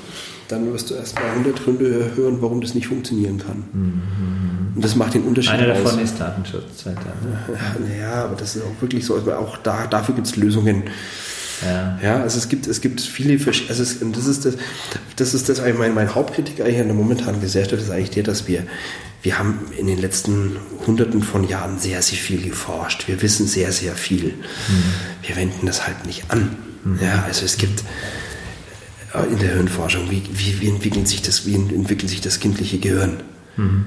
dann wirst du erst mal 100 Gründe hören, warum das nicht funktionieren kann. Mhm. Und das macht den Unterschied Einer aus. davon ist Datenschutz. Halt dann, ne? Ja, aber das ist auch wirklich so. Also auch da, dafür gibt es Lösungen. Ja. ja, also es gibt, es gibt viele, also es, und das ist das, das ist das eigentlich mein, mein Hauptkritik eigentlich an der momentanen Gesellschaft ist eigentlich der, dass wir, wir haben in den letzten Hunderten von Jahren sehr, sehr viel geforscht. Wir wissen sehr, sehr viel. Mhm. Wir wenden das halt nicht an. Mhm. Ja, also es gibt äh, in der Hirnforschung, wie, wie, wie, entwickelt sich das, wie entwickelt sich das kindliche Gehirn? Mhm.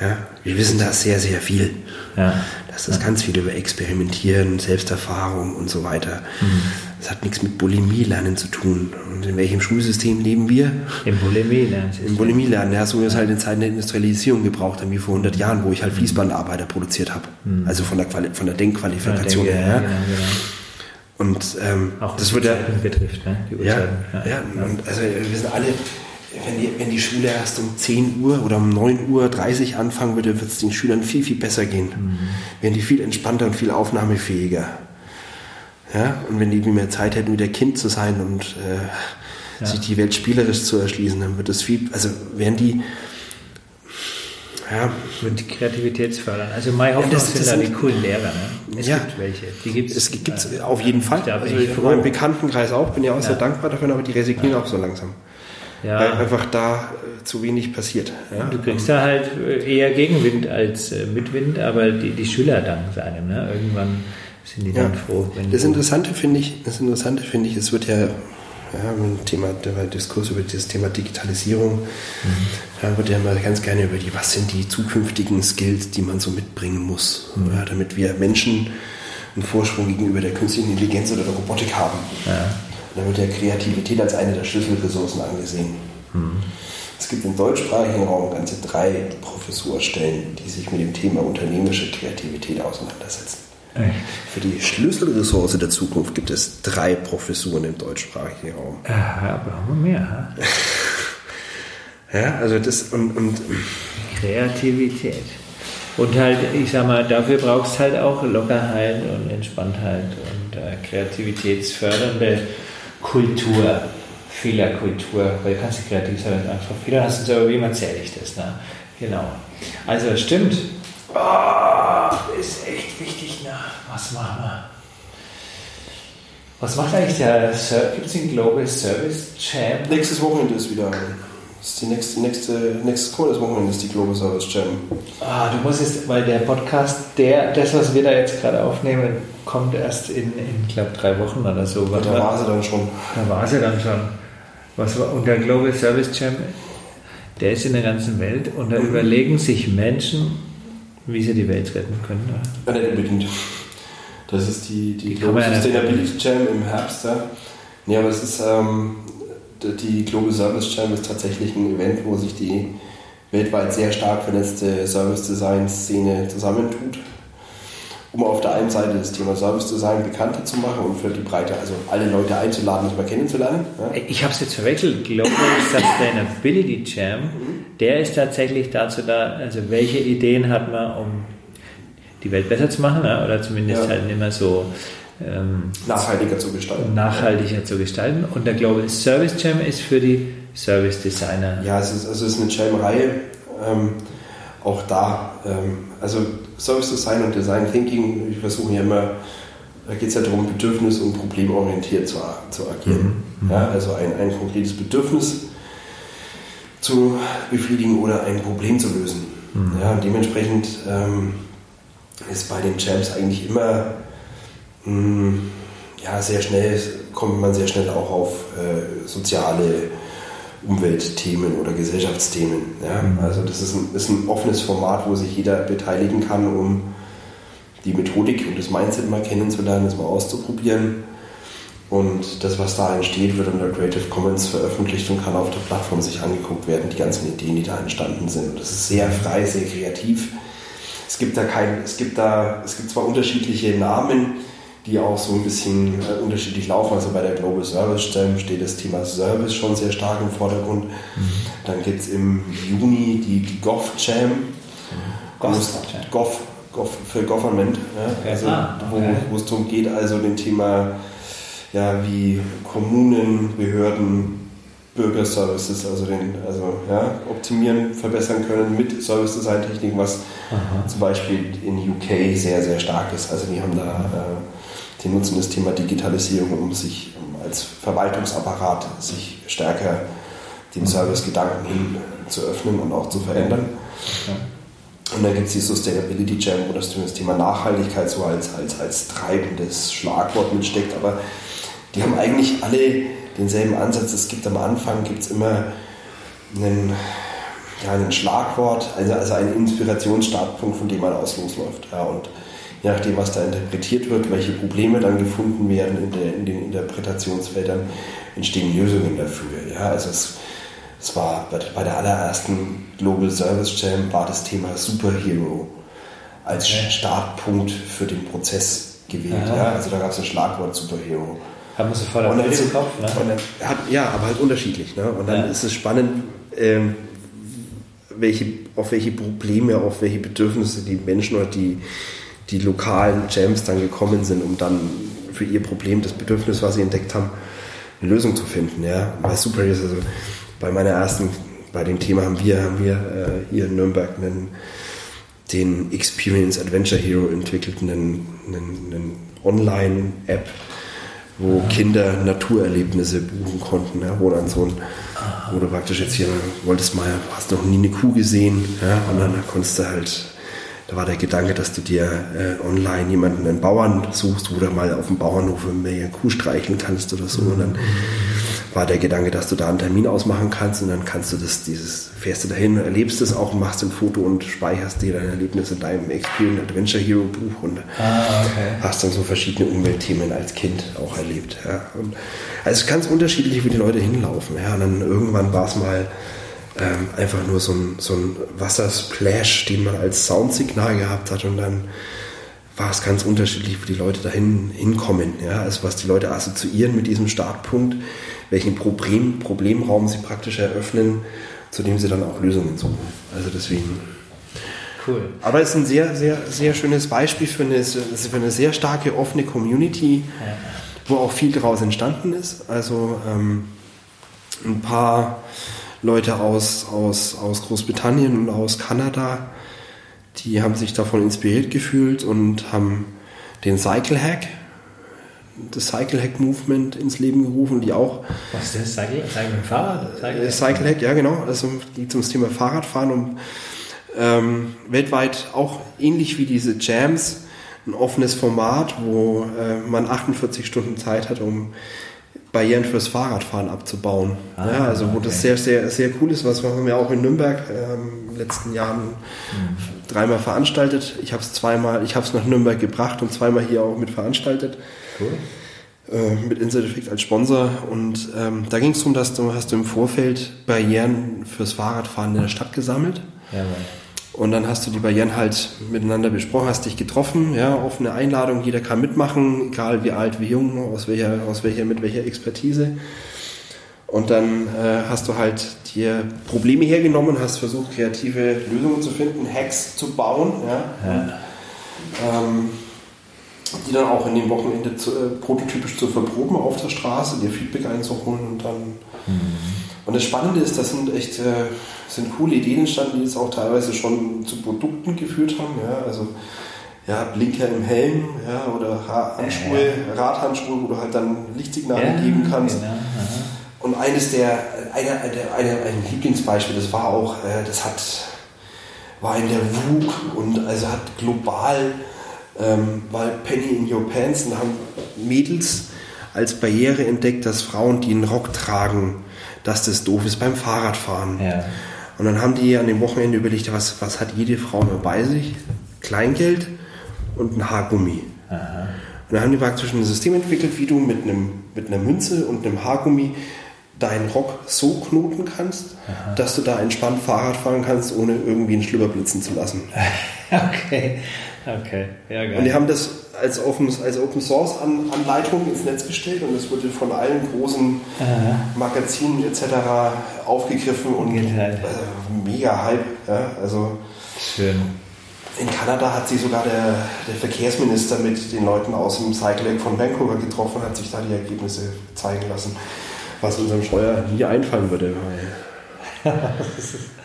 Ja, wir wissen da sehr, sehr viel. Ja. Das ist ja. ganz viel über Experimentieren, Selbsterfahrung und so weiter. Mhm. Das hat nichts mit Bulimie-Lernen zu tun. Und in welchem Schulsystem leben wir? Im Bulimie-Lernen. Im Bulimie-Lernen, ja, so wie wir es halt in Zeiten der Industrialisierung gebraucht haben, wie vor 100 Jahren, wo ich halt Fließbandarbeiter produziert habe. Mhm. Also von der, Quali von der Denkqualifikation her. Ja, genau, genau. Und ähm, auch das wird ja betrifft, ne? Die ja, ja, ja, und also wir sind alle wenn die, wenn die Schule erst um 10 Uhr oder um 9 Uhr 30 anfangen würde, wird es den Schülern viel, viel besser gehen. Mhm. Wären die viel entspannter und viel aufnahmefähiger. Ja? Und wenn die mehr Zeit hätten, wieder Kind zu sein und äh, ja. sich die Welt spielerisch zu erschließen, dann wird es viel, also wären die, ja. Wird die Kreativität fördern. Also meine Hoffnung ja, das, sind da die coolen Lehrer. Ne? Es ja. gibt welche. Die gibt's, es gibt es äh, auf jeden Fall. Also ich in meinem Bekanntenkreis auch, bin ja auch ja. sehr dankbar dafür, aber die resignieren auch so langsam. Ja. Weil einfach da äh, zu wenig passiert. Ja? Du kriegst da halt äh, eher Gegenwind als äh, Mitwind, aber die, die Schüler danken einem. Ne? Irgendwann sind die dann froh. das Interessante finde ich, das Interessante finde ich, es wird ja ja, Thema, der Diskurs über dieses Thema Digitalisierung, mhm. da wird ja mal ganz gerne über die, was sind die zukünftigen Skills, die man so mitbringen muss, mhm. ja, damit wir Menschen einen Vorsprung gegenüber der künstlichen Intelligenz oder der Robotik haben. Ja. Da wird ja Kreativität als eine der Schlüsselressourcen angesehen. Mhm. Es gibt im deutschsprachigen Raum ganze drei Professurstellen, die sich mit dem Thema unternehmerische Kreativität auseinandersetzen. Echt? Für die Schlüsselressource der Zukunft gibt es drei Professuren im deutschsprachigen Raum. Ja, brauchen wir mehr. ja, also das und, und Kreativität. Und halt, ich sag mal, dafür brauchst du halt auch Lockerheit und Entspanntheit und äh, kreativitätsfördernde Kultur, Fehlerkultur, weil du kannst nicht kreativ sein, wenn du vor Fehlern hast, aber wie man zählig das. Ne? Genau. Also stimmt. Oh, ist echt wichtig. Was machen wir? Was macht eigentlich der, gibt es den Global Service Champ? Nächstes Wochenende ist wieder, das ist die nächste, nächste, nächstes kommende Wochenende ist die Global Service Jam. Ah, du musst jetzt, weil der Podcast, der, das, was wir da jetzt gerade aufnehmen, kommt erst in, in glaube drei Wochen oder so. Ja, da war sie dann schon. Da war sie dann schon. Was war, und der Global Service Jam, der ist in der ganzen Welt und da mhm. überlegen sich Menschen, wie sie die Welt retten können. Ja, nicht unbedingt. Das ist die, die, die Global Sustainability Jam im Herbst. Ja, nee, aber es ist ähm, die Global Service Jam ist tatsächlich ein Event, wo sich die weltweit sehr stark vernetzte Service Design Szene zusammentut um auf der einen Seite das Thema Service Design bekannter zu machen und für die Breite, also alle Leute einzuladen, das mal kennenzulernen. Ja. Ich habe es jetzt verwechselt. Global Sustainability Jam, mhm. der ist tatsächlich dazu da, also welche Ideen hat man, um die Welt besser zu machen ja, oder zumindest ja. halt immer so ähm, nachhaltiger zu gestalten. Nachhaltiger zu gestalten. Und der Global Service Jam ist für die Service Designer. Ja, es ist, also es ist eine Jam-Reihe. Ähm, auch da, ähm, also Service Design und Design Thinking, ich versuche ja immer, da geht es ja darum, bedürfnis- und problemorientiert zu, zu agieren. Mhm. Ja, also ein, ein konkretes Bedürfnis zu befriedigen oder ein Problem zu lösen. Mhm. Ja, dementsprechend ähm, ist bei den Champs eigentlich immer mh, hm, ja, sehr schnell, kommt man sehr schnell auch auf äh, soziale Umweltthemen oder Gesellschaftsthemen. Ja? Mhm. Also das ist ein, ist ein offenes Format, wo sich jeder beteiligen kann, um die Methodik und das Mindset mal kennenzulernen, das mal auszuprobieren. Und das, was da entsteht, wird unter Creative Commons veröffentlicht und kann auf der Plattform sich angeguckt werden, die ganzen Ideen, die da entstanden sind. Und das ist sehr frei, sehr kreativ. Es gibt da kein, es gibt da, es gibt zwar unterschiedliche Namen, die auch so ein bisschen äh, unterschiedlich laufen. Also bei der Global Service Jam steht das Thema Service schon sehr stark im Vordergrund. Mhm. Dann gibt es im Juni die, die Gov Jam. Mhm. Gov, Gov für Government. Ja? Okay. Also, ah, okay. wo, es darum geht, also dem Thema, ja, wie Kommunen, Behörden, Bürgerservices, also, den, also ja, optimieren, verbessern können mit Service Design Techniken, was Aha. zum Beispiel in UK sehr, sehr stark ist. Also die haben da äh, die nutzen das Thema Digitalisierung, um sich um als Verwaltungsapparat sich stärker dem Servicegedanken hin zu öffnen und auch zu verändern. Okay. Und dann gibt es die Sustainability Jam, wo das, das Thema Nachhaltigkeit so als, als, als treibendes Schlagwort mitsteckt. Aber die haben eigentlich alle denselben Ansatz. Es gibt am Anfang gibt's immer einen, ja, einen Schlagwort, also, also einen Inspirationsstartpunkt, von dem man aus losläuft. Ja, und je nachdem, was da interpretiert wird, welche Probleme dann gefunden werden in, der, in den Interpretationsfeldern, entstehen Lösungen dafür. Ja, also es, es war bei, bei der allerersten Global Service Jam war das Thema Superhero als okay. Startpunkt für den Prozess gewählt. Ja, also da gab es ein Schlagwort Superhero. Haben wir sofort und dann, im Kopf, ne? und dann hat, Ja, aber halt unterschiedlich. Ne? Und dann ja. ist es spannend, ähm, welche, auf welche Probleme, auf welche Bedürfnisse die Menschen oder die, die lokalen Jams dann gekommen sind, um dann für ihr Problem, das Bedürfnis, was sie entdeckt haben, eine Lösung zu finden. Ja, bei Super ist also bei meiner ersten, bei dem Thema haben wir, haben wir äh, hier in Nürnberg einen, den Experience Adventure Hero entwickelt, einen, einen, einen Online-App, wo. Kinder Naturerlebnisse buchen konnten, ja, ein, wo du praktisch jetzt hier wolltest mal, hast noch nie eine Kuh gesehen, ja, und dann konntest du halt da war der Gedanke, dass du dir äh, online jemanden, einen Bauern suchst, wo du mal auf dem Bauernhof eine Kuh streicheln kannst oder so. Und dann war der Gedanke, dass du da einen Termin ausmachen kannst und dann kannst du das, dieses, fährst du dahin, erlebst es auch, machst ein Foto und speicherst dir dein Erlebnis in deinem Experience Adventure Hero Buch und ah, okay. hast dann so verschiedene Umweltthemen als Kind auch erlebt. Ja. Und, also es ist ganz unterschiedlich, wie die Leute hinlaufen. Ja. Und dann irgendwann war es mal ähm, einfach nur so ein, so ein Wassersplash, den man als Soundsignal gehabt hat und dann war es ganz unterschiedlich, wie die Leute dahin hinkommen. Ja? Also was die Leute assoziieren mit diesem Startpunkt, welchen Problem, Problemraum sie praktisch eröffnen, zu dem sie dann auch Lösungen suchen. Also deswegen. Cool. Aber es ist ein sehr, sehr, sehr schönes Beispiel für eine, für eine sehr starke offene Community, ja. wo auch viel daraus entstanden ist. Also ähm, ein paar Leute aus, aus, aus Großbritannien und aus Kanada, die haben sich davon inspiriert gefühlt und haben den Cycle Hack das Cycle Hack Movement ins Leben gerufen, die auch. Was ist das? Cycle, Cycle mit Fahrrad? Cycle, äh, Cycle Hack, ja genau. Also geht ums Thema Fahrradfahren und ähm, weltweit auch ähnlich wie diese Jams ein offenes Format, wo äh, man 48 Stunden Zeit hat, um Barrieren fürs Fahrradfahren abzubauen. Ah, ja, also wo okay. das sehr, sehr, sehr cool ist, was wir ja auch in Nürnberg ähm, in den letzten Jahren mhm. dreimal veranstaltet. Ich habe es zweimal, ich habe es nach Nürnberg gebracht und zweimal hier auch mit veranstaltet. Cool. Äh, mit Inside Effect als Sponsor und ähm, da ging es darum, dass du hast du im Vorfeld Barrieren fürs Fahrradfahren in der Stadt gesammelt. Ja, und dann hast du die Barrieren halt miteinander besprochen, hast dich getroffen, ja, offene Einladung, jeder kann mitmachen, egal wie alt, wie jung, aus welcher, aus welcher, mit welcher Expertise. Und dann äh, hast du halt dir Probleme hergenommen, hast versucht, kreative Lösungen zu finden, Hacks zu bauen, ja. ja. Ähm, die dann auch in dem Wochenende zu, äh, prototypisch zu verproben auf der Straße, dir Feedback einzuholen und dann. Mhm. Und das Spannende ist, das sind echt äh, sind coole Ideen entstanden, die jetzt auch teilweise schon zu Produkten geführt haben. Ja, also ja, Blinker im Helm ja, oder Handschuhe, äh. Radhandschuhe, wo du halt dann Lichtsignale ja, geben kannst. Genau, und eines der, eine, eine, eine, ein Lieblingsbeispiel, das war auch, äh, das hat, war in der WUG und also hat global, ähm, weil Penny in Your Pants und haben Mädels als Barriere entdeckt, dass Frauen, die einen Rock tragen, dass das doof ist beim Fahrradfahren. Ja. Und dann haben die an dem Wochenende überlegt, was, was hat jede Frau nur bei sich? Kleingeld und ein Haargummi. Aha. Und dann haben die praktisch ein System entwickelt, wie du mit, einem, mit einer Münze und einem Haargummi deinen Rock so knoten kannst, Aha. dass du da entspannt Fahrrad fahren kannst, ohne irgendwie einen Schlüpper blitzen zu lassen. okay, okay, ja geil. Und die haben das als Open, als Open Source An Anleitung ins Netz gestellt und es wurde von allen großen Aha. Magazinen etc. aufgegriffen und äh, mega Hype. Ja, also Schön. In Kanada hat sich sogar der, der Verkehrsminister mit den Leuten aus dem Cycle von Vancouver getroffen, hat sich da die Ergebnisse zeigen lassen, was unserem Steuer nie einfallen würde.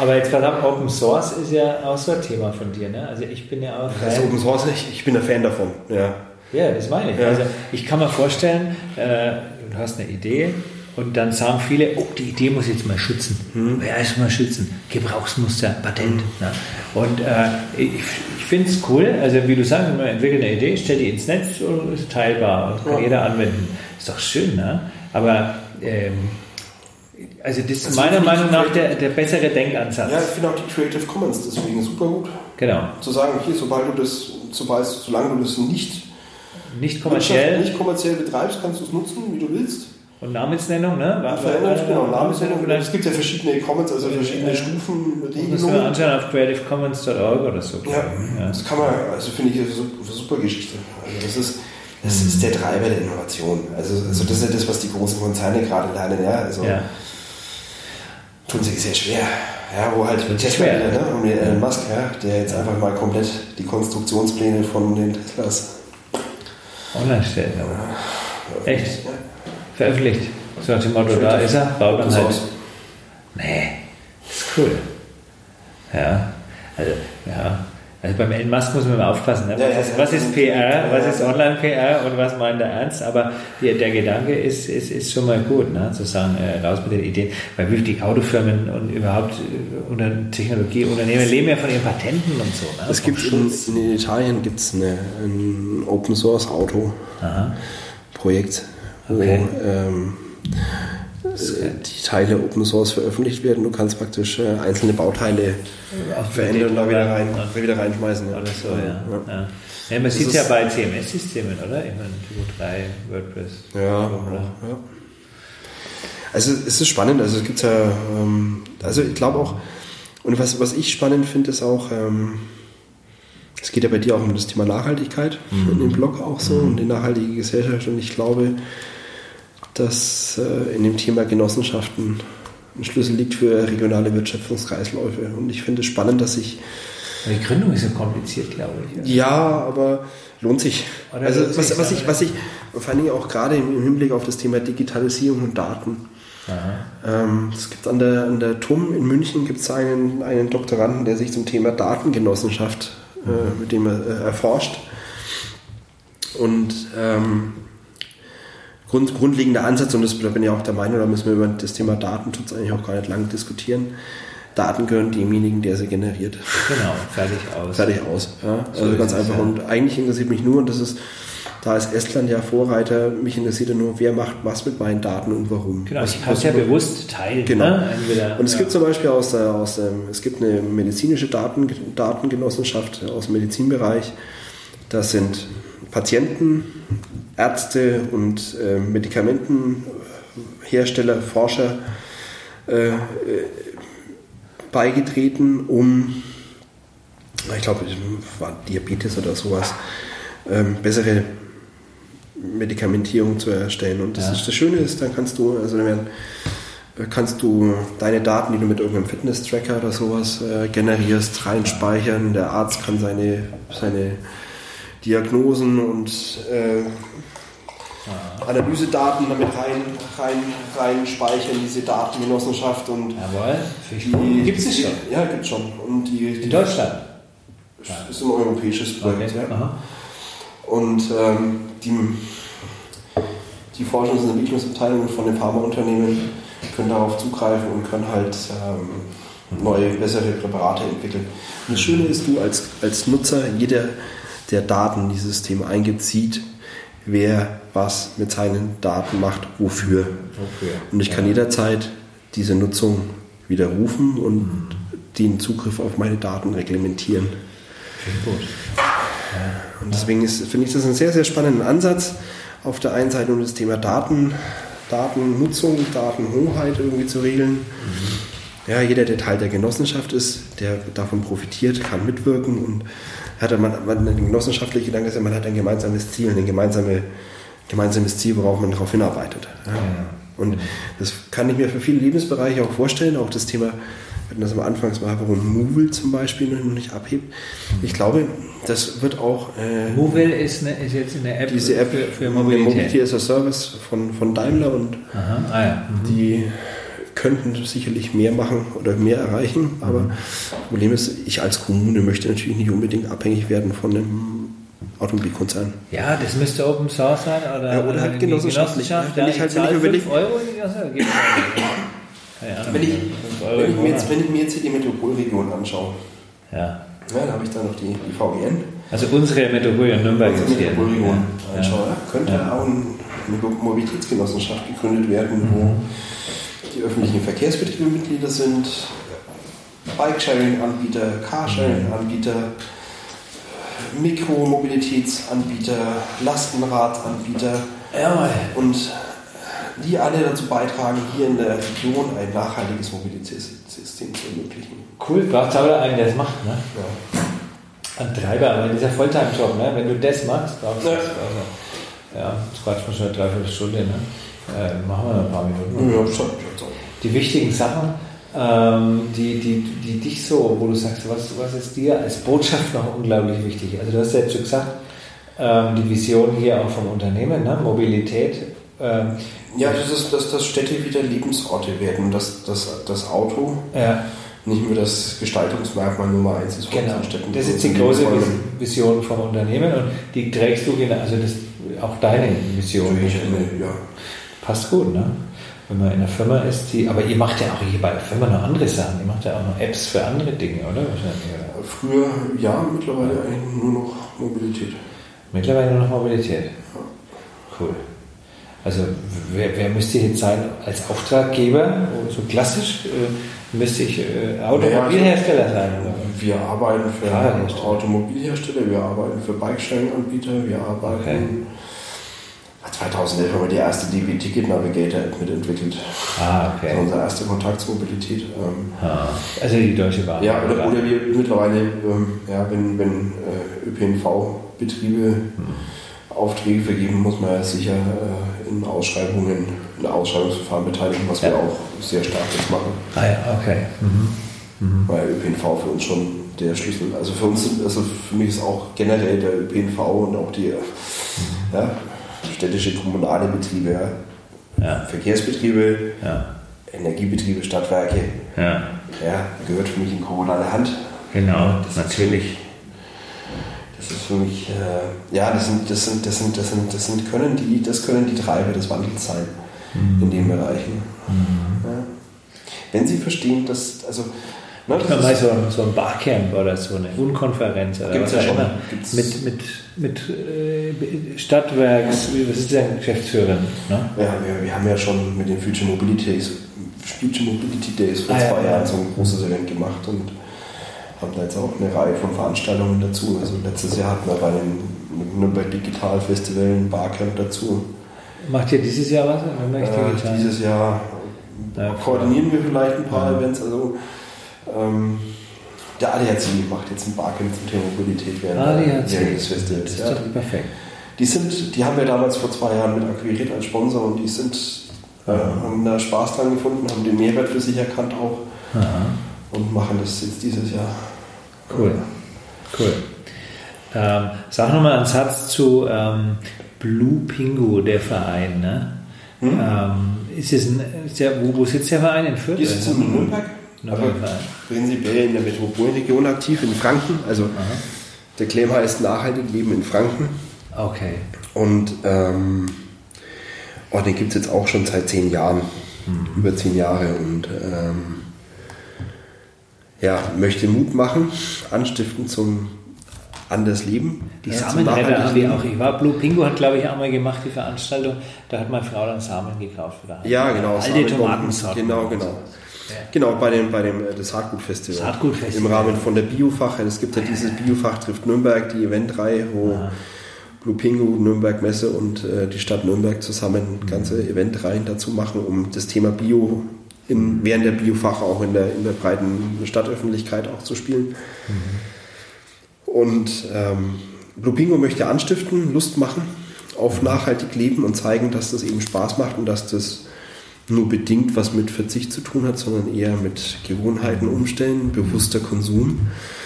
Aber jetzt verdammt, Open Source ist ja auch so ein Thema von dir, ne? Also ich bin ja auch Fan. Also Open Source, ich, ich bin ein Fan davon, ja. Ja, das meine ich. Ja. Also ich kann mir vorstellen, äh, du hast eine Idee und dann sagen viele, oh, die Idee muss ich jetzt mal schützen. Hm. Ja, erstmal schützen. Gebrauchsmuster, Patent. Hm. Ne? Und äh, ich, ich finde es cool, also wie du sagst, man entwickelt eine Idee, stellt die ins Netz und ist teilbar und kann ja. jeder anwenden. Ist doch schön, ne? Aber ähm, also das ist also meiner Meinung nach der, der bessere Denkansatz. Ja, ich finde auch die Creative Commons deswegen super gut. Genau. Zu sagen, hier, sobald du das, sobald, solange du das nicht, nicht kommerziell, nicht kommerziell betreibst, kannst du es nutzen, wie du willst. Und Namensnennung, ne? War, Verändert, genau, Namensnennung. Es gibt ja verschiedene Commons, also verschiedene äh, Stufen. Das wir anschauen auf creativecommons.org oder so. Ja, ja, das kann man, also finde ich eine super Geschichte. Also das ist, das ist der Treiber der Innovation. Also, also das ist ja das, was die großen Konzerne gerade lernen. Ja? Also, ja. Tun sich sehr schwer. Ja, wo halt Tesla schwer, ne? Und Elon Musk, ja, der jetzt einfach mal komplett die Konstruktionspläne von den Teslas online stellt. Ja, Echt? Veröffentlicht. So nach dem Motto, da ist er, baut dann halt. Aus. Nee, ist cool. Ja, also, ja. Also beim Elon Musk muss man mal aufpassen. Ne? Was, ja, ist, was ist PR, was ist Online-PR und was meint er ernst? Aber die, der Gedanke ist, ist, ist schon mal gut, ne? zu sagen, äh, raus mit den Ideen. Weil wirklich die Autofirmen und überhaupt äh, unter Technologieunternehmen leben ja von ihren Patenten und so. Ne? Es gibt in, in, Italien gibt es ein Open Source Auto Projekt, okay. wo ähm, die Teile Open Source veröffentlicht werden. Du kannst praktisch äh, einzelne Bauteile verändern und da wieder, rein, und wieder reinschmeißen. Oder so, ja. ja. ja. man sieht es ja bei CMS-Systemen, oder? Ich meine, Typo 3, WordPress. Ja, ja. Also es ist spannend, also es gibt ja, ähm, also ich glaube auch, und was, was ich spannend finde, ist auch, ähm, es geht ja bei dir auch um das Thema Nachhaltigkeit, mhm. in dem Blog auch so, mhm. und die nachhaltige Gesellschaft. Und ich glaube, dass äh, in dem Thema Genossenschaften ein Schlüssel liegt für regionale Wirtschaftungskreisläufe. Und ich finde es spannend, dass ich. Die Gründung ist ja kompliziert, glaube ich. Ja, aber lohnt sich. Oder also lohnt was, sich was, ich, was ich vor allen Dingen auch gerade im Hinblick auf das Thema Digitalisierung und Daten. Ähm, es gibt an der, an der TUM in München gibt's einen, einen Doktoranden, der sich zum Thema Datengenossenschaft, äh, mit dem er äh, erforscht. Und ähm, Grund, grundlegender Ansatz, und das da bin ich auch der Meinung, da müssen wir über das Thema Datenschutz eigentlich auch gar nicht lang diskutieren. Daten gehören demjenigen, der sie generiert. Genau, fertig aus. Fertig aus. Ja? So also ganz einfach. Ja. Und eigentlich interessiert mich nur, und das ist, da ist Estland ja Vorreiter, mich interessiert ja nur, wer macht was mit meinen Daten und warum. Genau, ich kann es ja bewusst teilen. Genau. Ne? Entweder, und es ja. gibt zum Beispiel aus, der, aus dem, es gibt eine medizinische Daten, Datengenossenschaft aus dem Medizinbereich. Das sind Patienten, Ärzte und äh, Medikamentenhersteller, Forscher äh, äh, beigetreten, um, ich glaube, war Diabetes oder sowas, ähm, bessere Medikamentierung zu erstellen. Und das, ja. ist, das Schöne ist, dann kannst du, also dann kannst du deine Daten, die du mit irgendeinem Fitness-Tracker oder sowas äh, generierst, reinspeichern. Der Arzt kann seine, seine Diagnosen und äh, Analysedaten damit rein, rein, rein speichern, diese Datengenossenschaft und Jawohl, gibt es schon. Ja, gibt es schon. Und die, die In Deutschland? Das ist ein europäisches Projekt. Okay. Ja. Und ähm, die, die Forschungs- und Entwicklungsabteilungen von den Pharmaunternehmen können darauf zugreifen und können halt ähm, neue, bessere Präparate entwickeln. Und das Schöne ist, du als, als Nutzer, jeder, der Daten in dieses System eingibt, sieht, wer was mit seinen Daten macht, wofür. wofür? Und ich kann jederzeit diese Nutzung widerrufen und mhm. den Zugriff auf meine Daten reglementieren. Gut. Ja. Und deswegen finde ich das einen sehr, sehr spannenden Ansatz. Auf der einen Seite um das Thema Daten, Datennutzung, Datenhoheit irgendwie zu regeln. Mhm. Ja, jeder, der Teil der Genossenschaft ist, der davon profitiert, kann mitwirken und hat man, man ein genossenschaftlicher Gedanke ist, man hat ein gemeinsames Ziel, ein gemeinsame, gemeinsames Ziel, worauf man darauf hinarbeitet. Ja. Und das kann ich mir für viele Lebensbereiche auch vorstellen, auch das Thema, wir hatten das am Anfang mal, warum Movil zum Beispiel noch nicht abhebt. Ich glaube, das wird auch. Äh, Movil ist, eine, ist jetzt eine App, diese App für, für Mobilität. Mobility as a Service von, von Daimler und Aha. Ah, ja. mhm. die könnten sicherlich mehr machen oder mehr erreichen. Aber mhm. das Problem ist, ich als Kommune möchte natürlich nicht unbedingt abhängig werden von einem Automobilkonzern. Ja, das müsste Open Source sein oder, ja, oder halt genossenschaftlich. Genossenschaft, ja, wenn ich halt wenn ich überlege, Euro in die Genossenschaft, wenn, ich, wenn, ich mir jetzt, wenn ich mir jetzt hier die Metropolregion anschaue, ja. ja dann habe ich da noch die, die VGN. Also unsere Metropolregion Nürnberg ist hier. Metropolregion ja. anschaue, ja. könnte ja. auch eine Mobilitätsgenossenschaft gegründet werden, mhm. wo die öffentlichen Verkehrsbetriebe Mitglieder sind, Bikesharing-Anbieter, Carsharing-Anbieter, Mikromobilitätsanbieter, Lastenradanbieter ja, und die alle dazu beitragen, hier in der Region ein nachhaltiges Mobilitätssystem zu ermöglichen. Cool, braucht es aber einen, der das macht, ne? Ja. Ein Treiber, aber dieser Volltime-Job, ne? Wenn du das machst, brauchst du ja. das. Also, ja, jetzt quatschen wir schon eine Dreiviertelstunde, ne? Äh, machen wir noch ein paar Minuten. Ja, schon. Die wichtigen Sachen, ähm, die, die, die dich so, wo du sagst, was, was ist dir als Botschaft noch unglaublich wichtig? Also du hast ja jetzt schon gesagt, ähm, die Vision hier auch vom Unternehmen, ne? Mobilität. Ähm, ja, das ist, dass, dass Städte wieder Lebensorte werden, dass, dass das Auto ja. nicht mehr das Gestaltungsmerkmal Nummer eins ist genau. Städten. Das ist die große Vision vom Unternehmen und die trägst du, also das auch deine Vision. Ja. Passt gut, ne? wenn man in einer Firma ist, die, aber ihr macht ja auch hier bei der Firma noch andere Sachen. Ihr macht ja auch noch Apps für andere Dinge, oder? Früher ja, mittlerweile eigentlich nur noch Mobilität. Mittlerweile nur noch Mobilität. Ja. Cool. Also wer, wer müsste jetzt sein als Auftraggeber, so klassisch, äh, müsste ich äh, Automobilhersteller sein? Oder? Wir arbeiten für Automobilhersteller, wir arbeiten für Bike-Sharing-Anbieter, wir arbeiten okay 2011 haben wir die erste DB Ticket Navigator App mitentwickelt. Ah, okay. Das unser erster Kontakt zur Mobilität. Ähm, ah, also die Deutsche Bahn. Ja, oder, oder wir mittlerweile, ähm, ja, wenn, wenn äh, ÖPNV-Betriebe hm. Aufträge vergeben, muss man ja sicher äh, in Ausschreibungen, in Ausschreibungsverfahren beteiligen, was ja. wir auch sehr stark jetzt machen. Ah ja, okay. Mhm. Mhm. Weil ÖPNV für uns schon der Schlüssel, also für uns, also für mich ist auch generell der ÖPNV und auch die, mhm. ja, städtische kommunale Betriebe, ja. Verkehrsbetriebe. Energiebetriebe, Stadtwerke. Ja. gehört für mich in kommunale Hand. Genau, das natürlich. Das ist für mich, äh, ja, das sind, das sind, das sind, das sind, das sind, können die, das können die Treiber des Wandels sein mhm. in den Bereichen. Mhm. Ja. Wenn Sie verstehen, dass, also Ne, ich mal so, so ein Barcamp oder so eine Unkonferenz oder was ja immer. Mit, mit, mit äh, Stadtwerks, was ist der Geschäftsführer? Ne? Ja, wir, wir haben ja schon mit den Future Mobility Days, Future Mobility Days vor ah, zwei ja, Jahren so ein großes Event gemacht und haben da jetzt auch eine Reihe von Veranstaltungen dazu. Also letztes Jahr hatten wir bei dem Nürnberg Digital Festival ein Barcamp dazu. Macht ihr dieses Jahr was? Äh, dieses Jahr ja, koordinieren wir vielleicht ein paar. Events. Also ähm, der ADAC macht jetzt ein Barcamp zum Thema Mobilität während, ADAC. während des Festivals. Das ist ja. doch perfekt. Die, sind, die haben wir damals vor zwei Jahren mit akquiriert als Sponsor und die sind, äh, haben da Spaß dran gefunden, haben den Mehrwert für sich erkannt auch Aha. und machen das jetzt dieses Jahr. Cool. Cool. Ähm, sag nochmal einen Satz zu ähm, Blue Pingu, der Verein. Ne? Hm? Ähm, ist es ein, ist der, wo, wo sitzt der Verein? In Fürth? Die sitzt in Nürnberg aber prinzipiell in der Metropolregion aktiv, in Franken. Also Aha. der Claim heißt Nachhaltig Leben in Franken. Okay. Und ähm, oh, den gibt es jetzt auch schon seit zehn Jahren, mhm. über zehn Jahre. Und ähm, ja, möchte Mut machen, anstiften zum anders leben. Die ja, Samenräder haben wir auch. Ich war, Blue Pingo hat, glaube ich, einmal gemacht, die Veranstaltung. Da hat meine Frau dann Samen gekauft. Ja, genau. Alte Tomatensorten. Genau, genau. Genau, bei dem, bei dem äh, das Saatgutfestival. Saatgutfestival. Im Rahmen von der Biofach. Es gibt ja dieses Biofach trifft Nürnberg, die Eventreihe, wo Aha. Blue Pingu, Nürnberg Messe und äh, die Stadt Nürnberg zusammen ganze Eventreihen dazu machen, um das Thema Bio in, während der Biofach auch in der, in der breiten Stadtöffentlichkeit auch zu spielen. Mhm. Und ähm, Blue Pingu möchte anstiften, Lust machen auf nachhaltig Leben und zeigen, dass das eben Spaß macht und dass das nur bedingt was mit Verzicht zu tun hat, sondern eher mit Gewohnheiten umstellen, bewusster Konsum.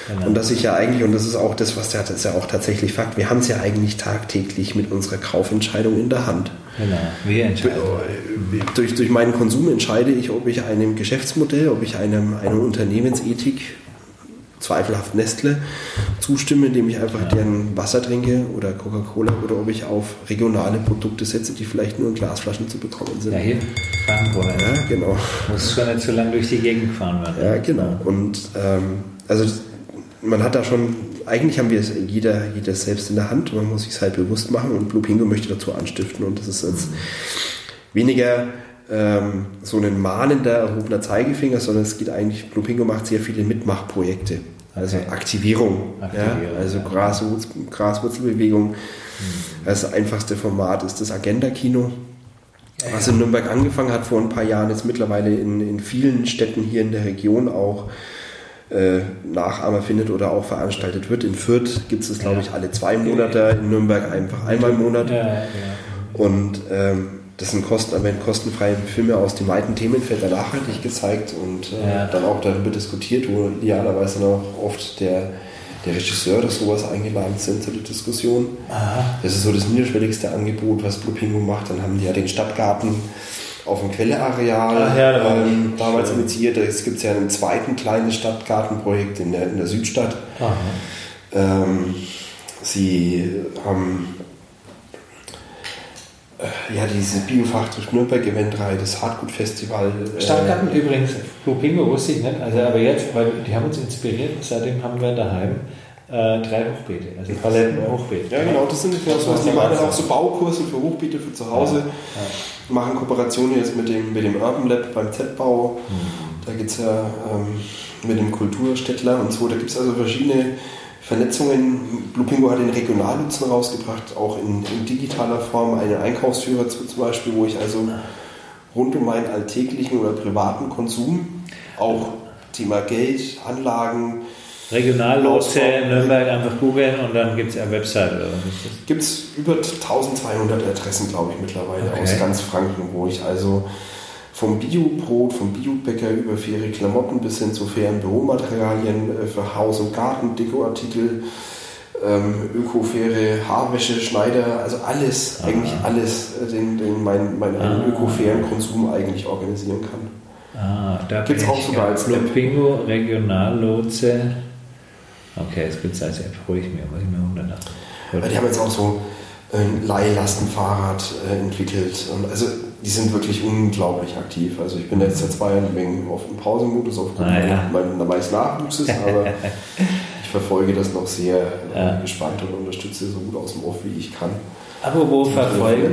Genau. Und dass ich ja eigentlich, und das ist auch das, was der, das ist ja auch tatsächlich Fakt, wir haben es ja eigentlich tagtäglich mit unserer Kaufentscheidung in der Hand. Genau, wir entscheiden. Durch, durch meinen Konsum entscheide ich, ob ich einem Geschäftsmodell, ob ich einem, einer Unternehmensethik zweifelhaft Nestle zustimme, indem ich einfach deren Wasser trinke oder Coca-Cola oder ob ich auf regionale Produkte setze, die vielleicht nur in Glasflaschen zu bekommen sind. Ja, hier, Frankfurt. Ja, genau. Muss schon nicht so lange durch die Gegend fahren werden. Ja, genau. Und ähm, also man hat da schon, eigentlich haben wir es jeder, jeder selbst in der Hand, man muss sich es halt bewusst machen und Blue Pingo möchte dazu anstiften und das ist jetzt weniger ähm, so ein mahnender, erhobener Zeigefinger, sondern es geht eigentlich, Blue Pingo macht sehr viele Mitmachprojekte. Also okay. Aktivierung, Aktivierung, ja, also ja. Graswurz, Graswurzelbewegung. Mhm. Das einfachste Format ist das Agenda-Kino, was in Nürnberg angefangen hat vor ein paar Jahren, jetzt mittlerweile in, in vielen Städten hier in der Region auch äh, Nachahmer findet oder auch veranstaltet wird. In Fürth gibt es das, glaube ich, alle zwei Monate, in Nürnberg einfach einmal im Monat. Und ähm, das sind Kosten, aber kostenfreie Filme aus dem weiten Themenfeld der Nachhaltigkeit gezeigt und äh, ja. dann auch darüber diskutiert, wo idealerweise dann auch oft der, der Regisseur oder sowas eingeladen sind zu der Diskussion. Aha. Das ist so das niederschwelligste Angebot, was Blue Pingu macht. Dann haben die ja den Stadtgarten auf dem Quelleareal ja, ähm, damals initiiert. Es gibt ja einen zweiten kleines Stadtgartenprojekt in der, in der Südstadt. Ähm, sie haben ja, diese Biofach durch Nürnberg-Eventreihe, das Hartgut-Festival. Äh, Stadtgarten äh, übrigens, Pingo wusste ich nicht, also aber jetzt, weil die haben uns inspiriert, seitdem haben wir daheim äh, drei Hochbeete, also Paletten Hochbeete. Ja, genau, das sind genau so, die machen auch so Baukurse für Hochbeete für zu Hause, ja, ja. machen Kooperationen jetzt mit dem, mit dem Urban Lab beim Z-Bau, mhm. da geht es ja ähm, mit dem Kulturstädtler und so, da gibt es also verschiedene Vernetzungen. Blue Pingo hat den Regionalnutzen rausgebracht, auch in, in, digitaler Form einen Einkaufsführer zum Beispiel, wo ich also rund um meinen alltäglichen oder privaten Konsum, auch Thema Geld, Anlagen, Regionallotse Nürnberg einfach googeln und dann gibt es eine Website oder was Gibt es über 1200 Adressen, glaube ich, mittlerweile okay. aus ganz Franken, wo ich also vom Biobrot, vom Biobäcker über faire Klamotten bis hin zu fairen Büromaterialien äh, für Haus- und Garten, Dekoartikel, ähm, öko-faire Haarwäsche, Schneider, also alles, ah. eigentlich alles, äh, den, den mein, meinen ah. öko-fairen Konsum eigentlich organisieren kann. Ah, da gibt es auch sogar als App. Bingo Regionallotse Okay, jetzt gibt es also einfach ruhig mehr, muss ich mir 100 Weil die haben jetzt auch so ein Leihlastenfahrrad äh, entwickelt. Und also die sind wirklich unglaublich aktiv. Also ich bin jetzt seit zwei Jahren wegen auf dem Pausenmodus aufgrund ah, ja. meines Nachwuchses, aber ich verfolge das noch sehr äh, ja. gespannt und unterstütze so gut aus dem Off, wie ich kann. Aber wo verfolgen?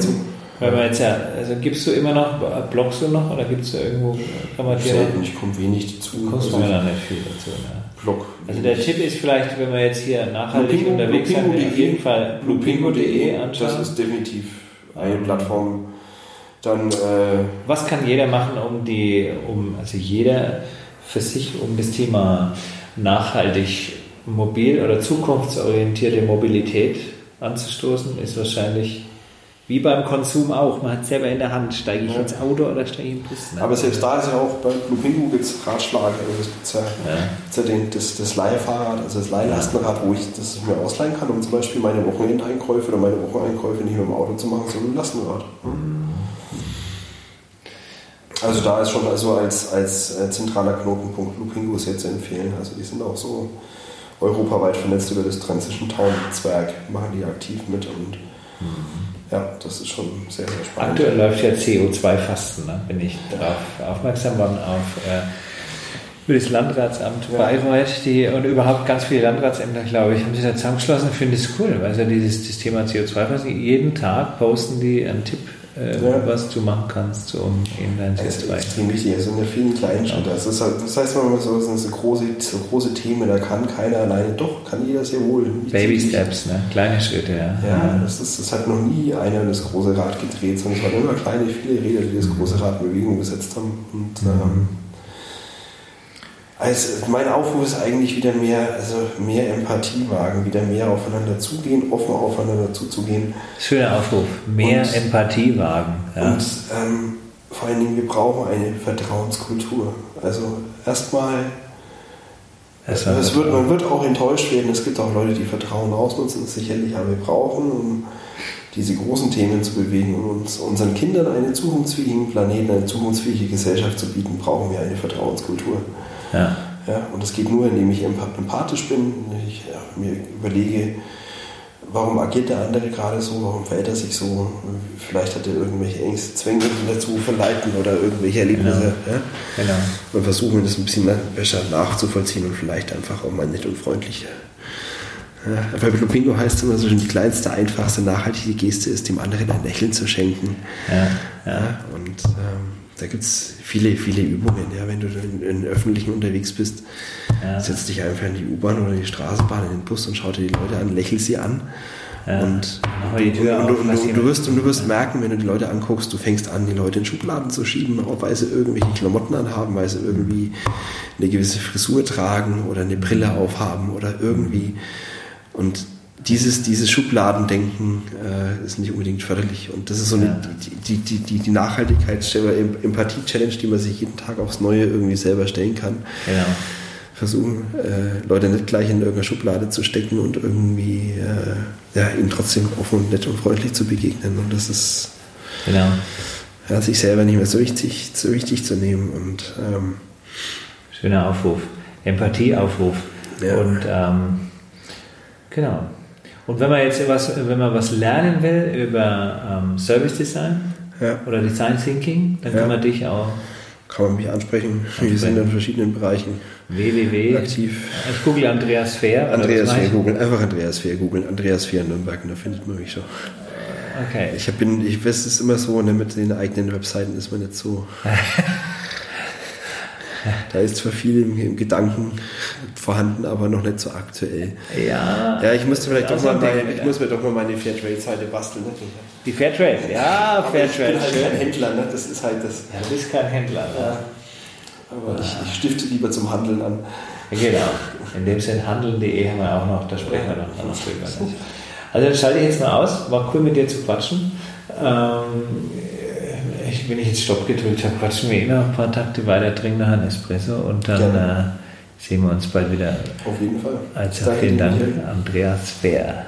Weil man jetzt ja, also gibst du immer noch, bloggst du noch oder gibt es irgendwo, kann man dir Selten, ich komme wenig dazu. Kommst also da nicht viel dazu, ne? Blog. Also der Tipp ist vielleicht, wenn wir jetzt hier nachhaltig Blupingo, unterwegs sind, auf jeden Fall blupingo.de anschauen. Das ist definitiv eine Plattform. Dann, äh Was kann jeder machen, um die, um, also jeder für sich, um das Thema nachhaltig mobil oder zukunftsorientierte Mobilität anzustoßen, ist wahrscheinlich wie beim Konsum auch. Man hat selber in der Hand, steige ich ja. ins Auto oder steige ich den Bus. Ne? Aber selbst da ist ja auch bei Blue Pingu gibt es Ratschlag, also es gibt ja, ja. ja den, das, das Leihfahrrad, also das Leihlastenrad, wo ich das mir ausleihen kann, um zum Beispiel meine Wochenendeinkäufe oder meine Wocheneinkäufe nicht mit dem Auto zu machen, sondern im Lastenrad. Mhm. Also da ist schon also als, als äh, zentraler Knotenpunkt Blue Pingu sehr zu empfehlen. Also die sind auch so europaweit vernetzt über das Transition Town Netzwerk, machen die aktiv mit und mhm ja, das ist schon sehr, sehr spannend. Aktuell läuft ja CO2-Fasten, ne? bin ich darauf aufmerksam worden, auf äh, über das Landratsamt ja. Bayreuth die, und überhaupt ganz viele Landratsämter, glaube ich, haben sich da zusammengeschlossen. Ich finde es cool, weil also dieses das Thema CO2-Fasten, jeden Tag posten die einen Tipp äh, ja. was du machen kannst, um eben dein CO2. Das ist extrem wichtig, es sind ja viele kleinen Schritte. Das, ist halt, das heißt, man so, das sind große, so große Themen, da kann keiner alleine, doch, kann jeder sehr wohl. Baby Steps, ne? kleine Schritte, ja. Ja, das, ist, das hat noch nie einer das große Rad gedreht, sondern es waren immer kleine, viele Räder, die das große Rad in Bewegung gesetzt haben. Und, mhm. ähm, also mein Aufruf ist eigentlich wieder mehr, also mehr Empathie wagen, wieder mehr aufeinander zugehen, offen aufeinander zuzugehen. Schöner Aufruf, mehr und, Empathie wagen. Ja. Und ähm, vor allen Dingen, wir brauchen eine Vertrauenskultur. Also erstmal, es wird, man wird auch enttäuscht werden. Es gibt auch Leute, die Vertrauen ausnutzen, sicherlich, aber wir brauchen, um diese großen Themen zu bewegen und uns unseren Kindern einen zukunftsfähigen Planeten, eine zukunftsfähige Gesellschaft zu bieten, brauchen wir eine Vertrauenskultur. Ja. Ja, und das geht nur, indem ich empathisch bin, ich ja, mir überlege, warum agiert der andere gerade so, warum verhält er sich so, vielleicht hat er irgendwelche Ängste, Zwänge, die dazu verleiten oder irgendwelche Erlebnisse. Genau. Ja? Genau. Und versuchen das ein bisschen besser nachzuvollziehen und vielleicht einfach auch mal nett und freundlich. Ja, bei Lupingo heißt es immer so, die kleinste, einfachste, nachhaltige Geste ist, dem anderen ein Lächeln zu schenken. Ja, ja. und ähm, da gibt es viele, viele Übungen. Ja, wenn du in, in Öffentlichen unterwegs bist, ja. setzt dich einfach in die U-Bahn oder die Straßenbahn, in den Bus und schau dir die Leute an, lächel sie an. Ja. Und, du, und, du, du, wirst, und du wirst merken, wenn du die Leute anguckst, du fängst an, die Leute in Schubladen zu schieben, weil sie irgendwelche Klamotten anhaben, weil sie irgendwie eine gewisse Frisur tragen oder eine Brille aufhaben oder irgendwie. Und dieses, dieses Schubladendenken äh, ist nicht unbedingt förderlich. Und das ist so eine, ja. die, die, die, die Nachhaltigkeits- Empathie-Challenge, die man sich jeden Tag aufs Neue irgendwie selber stellen kann. Genau. Versuchen, äh, Leute nicht gleich in irgendeine Schublade zu stecken und irgendwie äh, ja, ihnen trotzdem offen und nett und freundlich zu begegnen. Und das ist genau. ja, sich selber nicht mehr so wichtig, so wichtig zu nehmen. Und, ähm, Schöner Aufruf. Empathie-Aufruf. Ja. Und ähm, genau. Und wenn man jetzt was, wenn man was lernen will über ähm, Service Design ja. oder Design Thinking, dann ja. kann man dich auch. Kann man mich ansprechen. Wir sind in verschiedenen Bereichen www. aktiv. Ich google Andreas Fair. Andreas Fair googeln, einfach Andreas Fair googeln. Andreas Fair Nürnberg, da findet man mich schon. Okay. Ich bin, ich weiß, es ist immer so, ne, mit den eigenen Webseiten ist man nicht so. Da ist zwar viel im, im, Gedanken vorhanden, aber noch nicht so aktuell. Ja. Ja, ich musste vielleicht doch mal, meine, ich muss mir doch mal meine Fairtrade-Seite basteln. Ne? Die Fairtrade, ja, Fairtrade. Ich bin halt kein Händler, ne? das ist halt das. Ja, du bist kein Händler. Ja. Aber ich, ich, stifte lieber zum Handeln an. Genau. In dem Sinn handeln.de haben wir auch noch, da sprechen wir noch drüber. Also dann schalte ich jetzt mal aus. War cool mit dir zu quatschen. Ähm, ich, wenn ich jetzt Stopp gedrückt habe, quatschen wir eh noch ein paar Takte weiter, trinken noch einen Espresso und dann äh, sehen wir uns bald wieder. Auf jeden Fall. Also Danke vielen Dank, Andreas Bär.